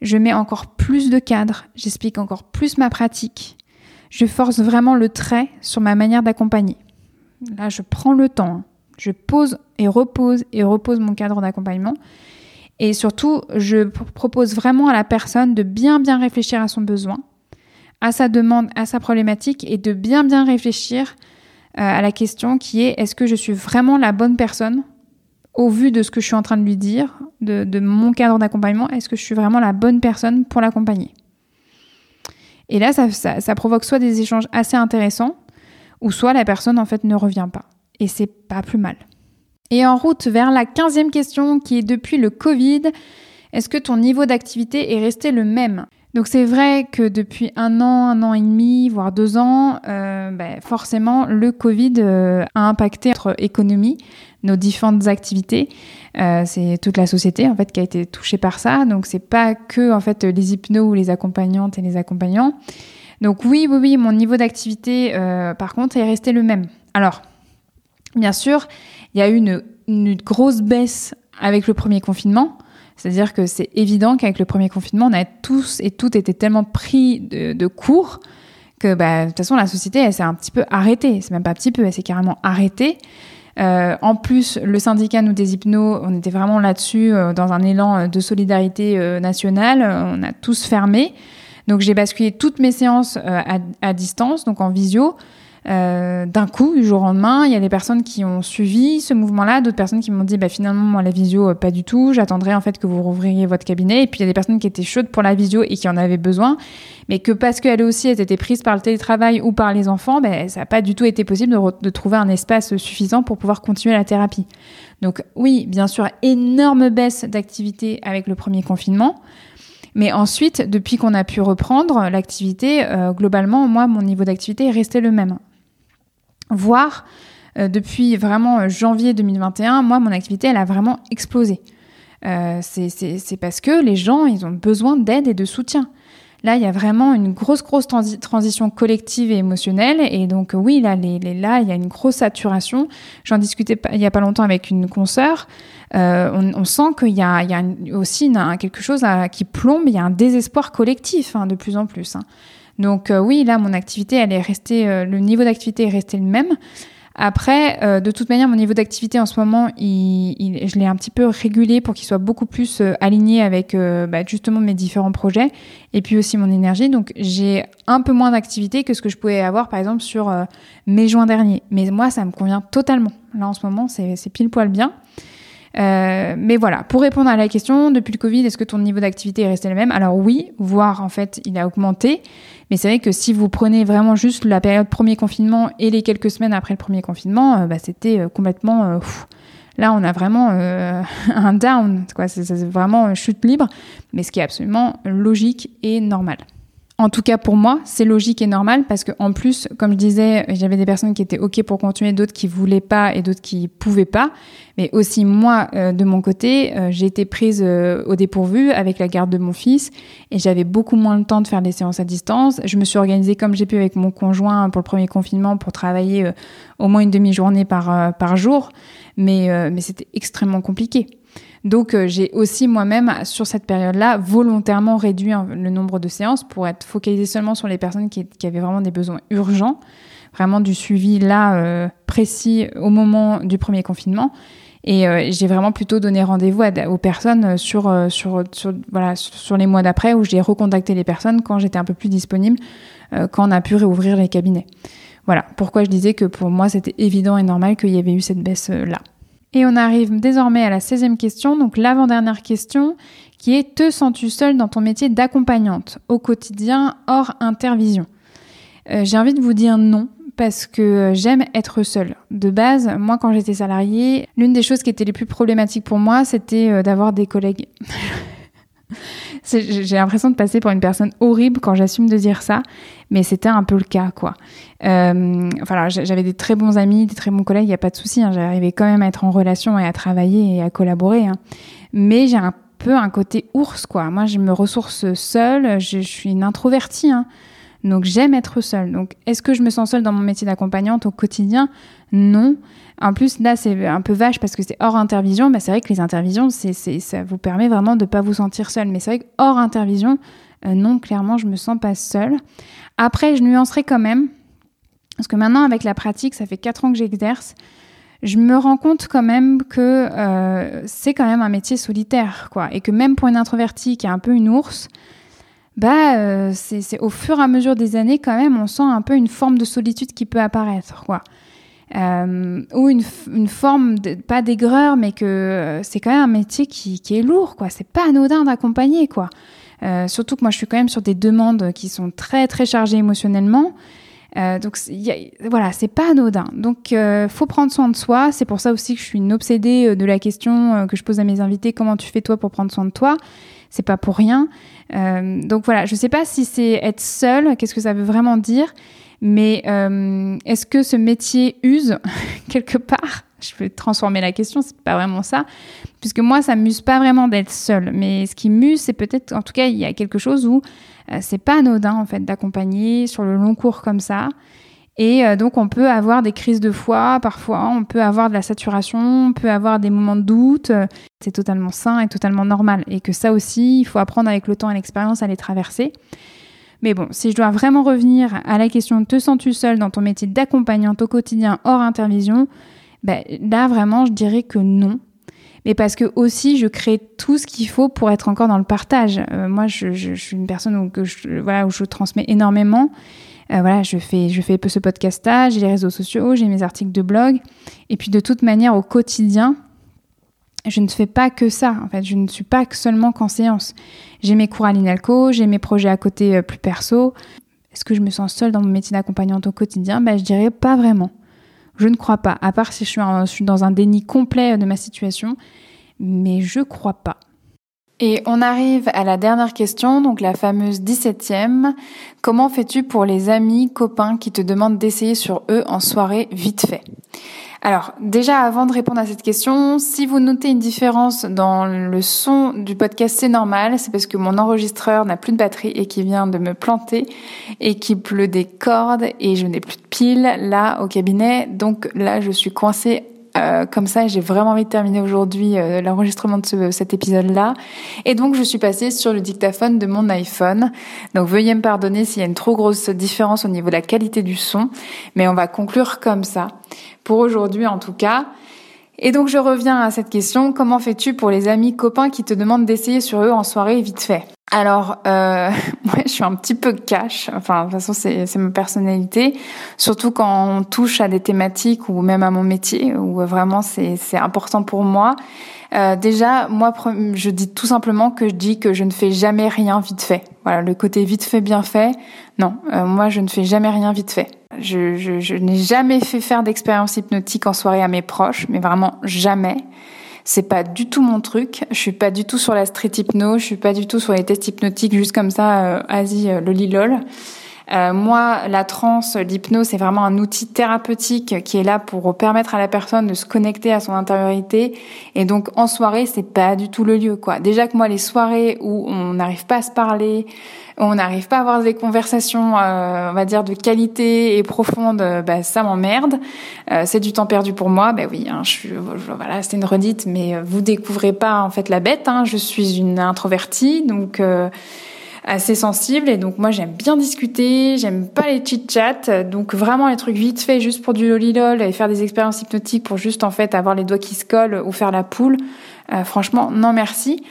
Speaker 1: Je mets encore plus de cadres, j'explique encore plus ma pratique. Je force vraiment le trait sur ma manière d'accompagner. Là, je prends le temps. Je pose et repose et repose mon cadre d'accompagnement. Et surtout, je propose vraiment à la personne de bien bien réfléchir à son besoin, à sa demande, à sa problématique et de bien bien réfléchir euh, à la question qui est est-ce que je suis vraiment la bonne personne au vu de ce que je suis en train de lui dire, de, mon cadre d'accompagnement, est-ce que je suis vraiment la bonne personne pour l'accompagner? Et là, ça, provoque soit des échanges assez intéressants, ou soit la personne en fait ne revient pas. Et c'est pas plus mal. Et en route vers la quinzième question qui est depuis le Covid, est-ce que ton niveau d'activité est resté le même? Donc c'est vrai que depuis un an, un an et demi, voire deux ans, euh, ben, forcément le Covid euh, a impacté notre économie, nos différentes activités. Euh, c'est toute la société en fait qui a été touchée par ça. Donc c'est pas que en fait les hypnos ou les accompagnantes et les accompagnants. Donc oui, oui, oui, mon niveau d'activité, par contre, est resté le même. Alors, bien sûr, il y a eu une, grosse baisse avec le premier confinement. C'est-à-dire que c'est évident qu'avec le premier confinement, on a tous et toutes été tellement pris de, cours que bah, de toute façon, la société, elle s'est un petit peu arrêtée. C'est même pas un petit peu, elle s'est carrément arrêtée. Euh, en plus, le syndicat, nous, des hypnos, on était vraiment là-dessus, euh, dans un élan de solidarité euh, nationale. On a tous fermé. Donc, j'ai basculé toutes mes séances à, distance, donc en visio. Euh, d'un coup, du jour au lendemain, il y a des personnes qui ont suivi ce mouvement-là, d'autres personnes qui m'ont dit bah, finalement, moi, la visio, euh, pas du tout, j'attendrai en fait que vous rouvririez votre cabinet. Et puis il y a des personnes qui étaient chaudes pour la visio et qui en avaient besoin, mais que parce qu'elles aussi étaient prises par le télétravail ou par les enfants, bah, ça n'a pas du tout été possible de, de trouver un espace suffisant pour pouvoir continuer la thérapie. Donc oui, bien sûr, énorme baisse d'activité avec le premier confinement. Mais ensuite, depuis qu'on a pu reprendre l'activité, euh, globalement, moi, mon niveau d'activité est resté le même voire euh, depuis vraiment euh, janvier 2021, moi, mon activité, elle a vraiment explosé. Euh, c'est parce que les gens, ils ont besoin d'aide et de soutien. Là, il y a vraiment une grosse, grosse transition collective et émotionnelle. Et donc, oui, là, il y a une grosse saturation. J'en discutais il n'y a pas longtemps avec une consoeur. on, sent qu'il y a, il y a aussi quelque chose qui plombe. Il y a un désespoir collectif hein, de plus en plus. Hein. Donc euh, oui, là, mon activité, elle est restée, euh, le niveau d'activité est resté le même. Après, euh, de toute manière, mon niveau d'activité en ce moment, il, je l'ai un petit peu régulé pour qu'il soit beaucoup plus aligné avec bah, justement mes différents projets et puis aussi mon énergie. Donc, j'ai un peu moins d'activité que ce que je pouvais avoir, par exemple, sur mai juin dernier. Mais moi, ça me convient totalement. Là, en ce moment, c'est pile poil bien. Euh, mais voilà, pour répondre à la question, depuis le Covid, est-ce que ton niveau d'activité est resté le même? Alors oui, voire en fait, il a augmenté. Mais c'est vrai que si vous prenez vraiment juste la période premier confinement et les quelques semaines après le premier confinement, euh, bah, c'était euh, complètement... là, on a vraiment un down, quoi. C'est vraiment chute libre, mais ce qui est absolument logique et normal. En tout cas, pour moi, c'est logique et normal parce que, en plus, comme je disais, j'avais des personnes qui étaient OK pour continuer, d'autres qui voulaient pas et d'autres qui pouvaient pas. Mais aussi, moi, euh, de mon côté, euh, j'ai été prise euh, au dépourvu avec la garde de mon fils et j'avais beaucoup moins le temps de faire des séances à distance. Je me suis organisée comme j'ai pu avec mon conjoint pour le premier confinement pour travailler au moins une demi-journée par, par jour. Mais, mais c'était extrêmement compliqué. Donc euh, j'ai aussi moi-même, sur cette période-là, volontairement réduit le nombre de séances pour être focalisé seulement sur les personnes qui, avaient vraiment des besoins urgents, vraiment du suivi là euh, précis au moment du premier confinement. Et euh, j'ai vraiment plutôt donné rendez-vous aux personnes sur, sur, sur, voilà, sur les mois d'après où j'ai recontacté les personnes quand j'étais un peu plus disponible, quand on a pu réouvrir les cabinets. Voilà pourquoi je disais que pour moi c'était évident et normal qu'il y avait eu cette baisse-là. Et on arrive désormais à la 16e question, donc l'avant-dernière question, qui est Te sens-tu seule dans ton métier d'accompagnante au quotidien hors intervision? Euh, J'ai envie de vous dire non, parce que j'aime être seule. De base, moi quand j'étais salariée, l'une des choses qui était les plus problématiques pour moi, c'était euh, d'avoir des collègues. J'ai l'impression de passer pour une personne horrible quand j'assume de dire ça, mais c'était un peu le cas, quoi. Euh, voilà, j'avais des très bons amis, des très bons collègues, il n'y a pas de souci. Hein, J'arrivais quand même à être en relation et à travailler et à collaborer. Hein. Mais j'ai un peu un côté ours, quoi. Moi, je me ressource seule, je, suis une introvertie. Hein. Donc j'aime être seule. Donc est-ce que je me sens seule dans mon métier d'accompagnante au quotidien? Non. En plus, là, c'est un peu vache parce que c'est hors intervision. Bah, c'est vrai que les intervisions, c'est, ça vous permet vraiment de ne pas vous sentir seule. Mais c'est vrai que hors intervision, euh, non, clairement, je me sens pas seule. Après, je nuancerai quand même. Parce que maintenant, avec la pratique, ça fait 4 ans que j'exerce. Je me rends compte quand même que euh, c'est quand même un métier solitaire, quoi. Et que même pour une introvertie qui est un peu une ours, bah, euh, c'est au fur et à mesure des années, quand même, on sent un peu une forme de solitude qui peut apparaître, quoi. Euh, ou une, une forme, de, pas d'aigreur, mais que euh, c'est quand même un métier qui, qui est lourd, quoi. C'est pas anodin d'accompagner, quoi. Euh, surtout que moi, je suis quand même sur des demandes qui sont très, très chargées émotionnellement. Euh, donc y a, voilà, c'est pas anodin. Donc euh, faut prendre soin de soi. C'est pour ça aussi que je suis une obsédée de la question que je pose à mes invités comment tu fais toi pour prendre soin de toi? C'est pas pour rien. donc voilà, je sais pas si c'est être seul, qu'est-ce que ça veut vraiment dire? Mais euh, est-ce que ce métier use quelque part? Je peux transformer la question, c'est pas vraiment ça, puisque moi, ça m'use pas vraiment d'être seule. Mais ce qui m'use, c'est peut-être, en tout cas, il y a quelque chose où euh, c'est pas anodin en fait d'accompagner sur le long cours comme ça. Et euh, donc, on peut avoir des crises de foi parfois, on peut avoir de la saturation, on peut avoir des moments de doute. C'est totalement sain et totalement normal. Et que ça aussi, il faut apprendre avec le temps et l'expérience à les traverser. Mais bon, si je dois vraiment revenir à la question te sens-tu seule dans ton métier d'accompagnante au quotidien hors intervision, ben, là vraiment, je dirais que non. Mais parce que aussi, je crée tout ce qu'il faut pour être encore dans le partage. Euh, moi, je, suis une personne où, que je, voilà, où je transmets énormément. Euh, voilà, je fais, je fais ce podcast-là, j'ai les réseaux sociaux, j'ai mes articles de blog. Et puis de toute manière, au quotidien, je ne fais pas que ça. En fait, je ne suis pas seulement qu'en séance. J'ai mes cours à l'INALCO, j'ai mes projets à côté euh, plus perso. Est-ce que je me sens seule dans mon métier d'accompagnante au quotidien? Ben, Je dirais pas vraiment. Je ne crois pas, à part si je suis, je suis dans un déni complet de ma situation, mais je crois pas. Et on arrive à la dernière question, donc la fameuse 17e. Comment fais-tu pour les amis, copains qui te demandent d'essayer sur eux en soirée vite fait? Alors, déjà, avant de répondre à cette question, si vous notez une différence dans le son du podcast, c'est normal. C'est parce que mon enregistreur n'a plus de batterie et qui vient de me planter et qui pleut des cordes et je n'ai plus de piles là au cabinet. Donc là, je suis coincée euh, comme ça, j'ai vraiment envie de terminer aujourd'hui euh, l'enregistrement de cet épisode-là. Et donc, je suis passée sur le dictaphone de mon iPhone. Donc, veuillez me pardonner s'il y a une trop grosse différence au niveau de la qualité du son. Mais on va conclure comme ça. Pour aujourd'hui, en tout cas. Et donc, je reviens à cette question. Comment fais-tu pour les amis, copains qui te demandent d'essayer sur eux en soirée vite fait? Alors, euh, je suis un petit peu cash. Enfin, de toute façon, c'est ma personnalité. Surtout quand on touche à des thématiques ou même à mon métier, où vraiment c'est important pour moi. Euh, déjà, moi, je dis tout simplement que je dis que je ne fais jamais rien vite fait. Voilà, le côté vite fait, bien fait. Non, euh, moi, je ne fais jamais rien vite fait. Je, je, je n'ai jamais fait faire d'expérience hypnotique en soirée à mes proches, mais vraiment jamais. C'est pas du tout mon truc. Je suis pas du tout sur la street hypno. Je suis pas du tout sur les tests hypnotiques juste comme ça, euh, Asie, euh, lolilol. Euh, moi, la transe, l'hypnose, c'est vraiment un outil thérapeutique qui est là pour permettre à la personne de se connecter à son intériorité. Et donc, en soirée, c'est pas du tout le lieu, quoi. Déjà que moi, les soirées où on n'arrive pas à se parler, on n'arrive pas à avoir des conversations, euh, on va dire, de qualité et profonde, euh, bah, ça m'emmerde. Euh, c'est du temps perdu pour moi. Ben oui, hein, je suis, voilà, c'est une redite, mais vous découvrez pas en fait la bête. Hein. Je suis une introvertie, donc assez sensible et donc moi j'aime bien discuter, j'aime pas les chit chats, donc vraiment les trucs vite fait juste pour du lolilol et faire des expériences hypnotiques pour juste en fait avoir les doigts qui se collent ou faire la poule. franchement non merci.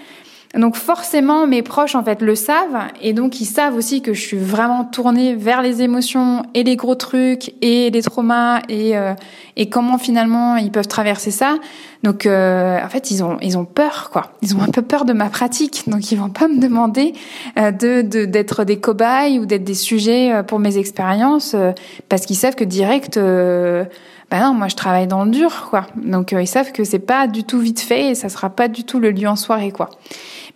Speaker 1: Donc forcément, mes proches en fait le savent et donc ils savent aussi que je suis vraiment tournée vers les émotions et les gros trucs et les traumas et euh, et comment finalement ils peuvent traverser ça. Donc euh, en fait ils ont ils ont peur quoi. Ils ont un peu peur de ma pratique donc ils vont pas me demander euh, de d'être des cobayes ou d'être des sujets pour mes expériences parce qu'ils savent que direct bah non, moi je travaille dans le dur, quoi. Donc ils savent que c'est pas du tout vite fait et ça sera pas du tout le lieu en soirée, quoi.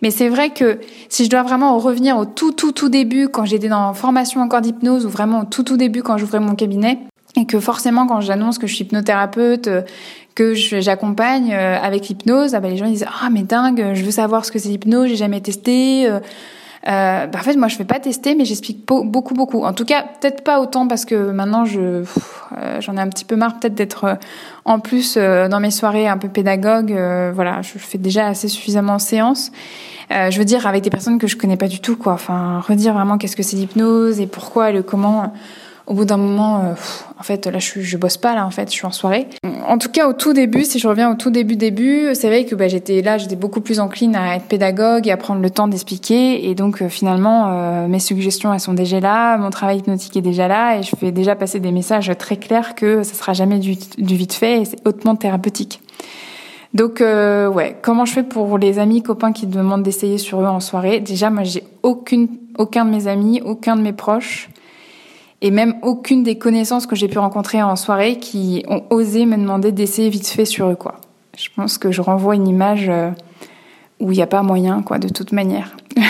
Speaker 1: Mais c'est vrai que si je dois vraiment revenir au tout, tout, tout début, quand j'étais dans formation encore d'hypnose, ou vraiment au tout, tout début, quand j'ouvrais mon cabinet, et que forcément, quand j'annonce que je suis hypnothérapeute, euh, que j'accompagne euh, avec l'hypnose, ah ben les gens disent ah mais dingue, je veux savoir ce que c'est l'hypnose, j'ai jamais testé. Euh, euh, bah en fait, moi, je fais pas tester, mais j'explique beaucoup, beaucoup. En tout cas, peut-être pas autant parce que maintenant, je euh, j'en ai un petit peu marre peut-être d'être euh, en plus euh, dans mes soirées un peu pédagogue. voilà, je fais déjà assez suffisamment en séance. je veux dire avec des personnes que je connais pas du tout, quoi. Enfin, redire vraiment qu'est-ce que c'est l'hypnose et pourquoi et le comment au bout d'un moment, euh, en fait, là, je, bosse pas, là, en fait, je suis en soirée. En tout cas, au tout début, si je reviens au tout début, début, c'est vrai que bah, j'étais là, j'étais beaucoup plus encline à être pédagogue et à prendre le temps d'expliquer. Et donc, euh, finalement, euh, mes suggestions, elles sont déjà là, mon travail hypnotique est déjà là, et je fais déjà passer des messages très clairs que ça sera jamais du, du vite fait et c'est hautement thérapeutique. Donc, ouais, comment je fais pour les amis, copains qui demandent d'essayer sur eux en soirée? Déjà, moi, j'ai aucun de mes amis, aucun de mes proches et même aucune des connaissances que j'ai pu rencontrer en soirée qui ont osé me demander d'essayer vite fait sur eux quoi. Je pense que je renvoie une image euh, où il n'y a pas moyen quoi de toute manière.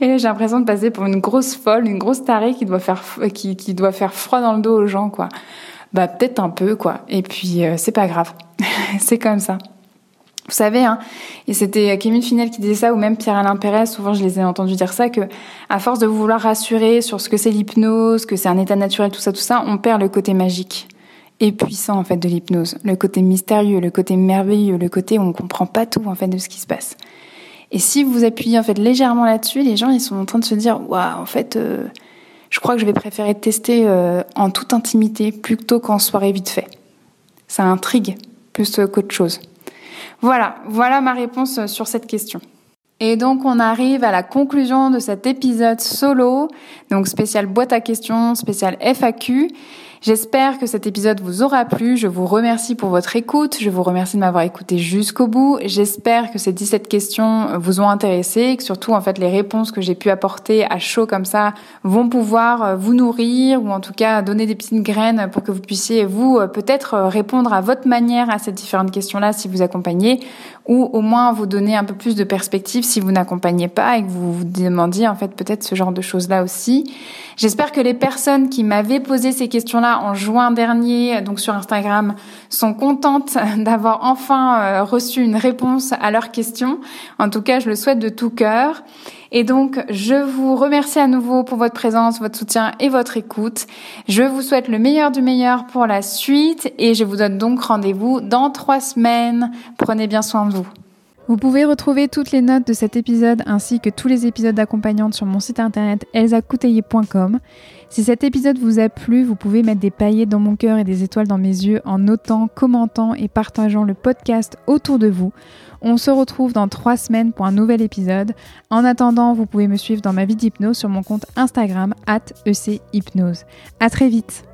Speaker 1: Et j'ai l'impression de passer pour une grosse folle, une grosse tarée qui doit faire qui, qui doit faire froid dans le dos aux gens quoi. Bah peut-être un peu quoi. Et puis euh, c'est pas grave, c'est comme ça. Vous savez, hein, et c'était Kémine Finel qui disait ça, ou même Pierre-Alain Pérez, souvent je les ai entendus dire ça, que à force de vouloir rassurer sur ce que c'est l'hypnose, que c'est un état naturel, tout ça, tout ça, on perd le côté magique et puissant en fait de l'hypnose, le côté mystérieux, le côté merveilleux, le côté où on comprend pas tout en fait de ce qui se passe. Et si vous appuyez en fait légèrement là-dessus, les gens ils sont en train de se dire waouh en fait euh, je crois que je vais préférer tester euh, en toute intimité plutôt qu'en soirée vite fait. Ça intrigue plus qu'autre chose. Voilà, voilà ma réponse sur cette question. Et donc on arrive à la conclusion de cet épisode solo, donc spécial boîte à questions, spécial FAQ. J'espère que cet épisode vous aura plu. Je vous remercie pour votre écoute. Je vous remercie de m'avoir écouté jusqu'au bout. J'espère que ces 17 questions vous ont intéressé et que surtout, en fait, les réponses que j'ai pu apporter à chaud comme ça vont pouvoir euh, vous nourrir ou en tout cas donner des petites graines pour que vous puissiez, vous, euh, peut-être répondre à votre manière à ces différentes questions-là si vous accompagnez ou au moins vous donner un peu plus de perspective si vous n'accompagnez pas et que vous vous demandiez, en fait, peut-être ce genre de choses-là aussi. J'espère que les personnes qui m'avaient posé ces questions-là en juin dernier, donc sur Instagram, sont contentes d'avoir enfin euh, reçu une réponse à leurs questions. En tout cas, je le souhaite de tout cœur. Et donc, je vous remercie à nouveau pour votre présence, votre soutien et votre écoute. Je vous souhaite le meilleur du meilleur pour la suite et je vous donne donc rendez-vous dans trois semaines. Prenez bien soin de vous. Vous pouvez retrouver toutes les notes de cet épisode ainsi que tous les épisodes d'accompagnante sur mon site internet elsacouteiller.com. Si cet épisode vous a plu, vous pouvez mettre des paillettes dans mon cœur et des étoiles dans mes yeux en notant, commentant et partageant le podcast autour de vous. On se retrouve dans trois semaines pour un nouvel épisode. En attendant, vous pouvez me suivre dans ma vie d'hypnose sur mon compte Instagram at echypnose. À très vite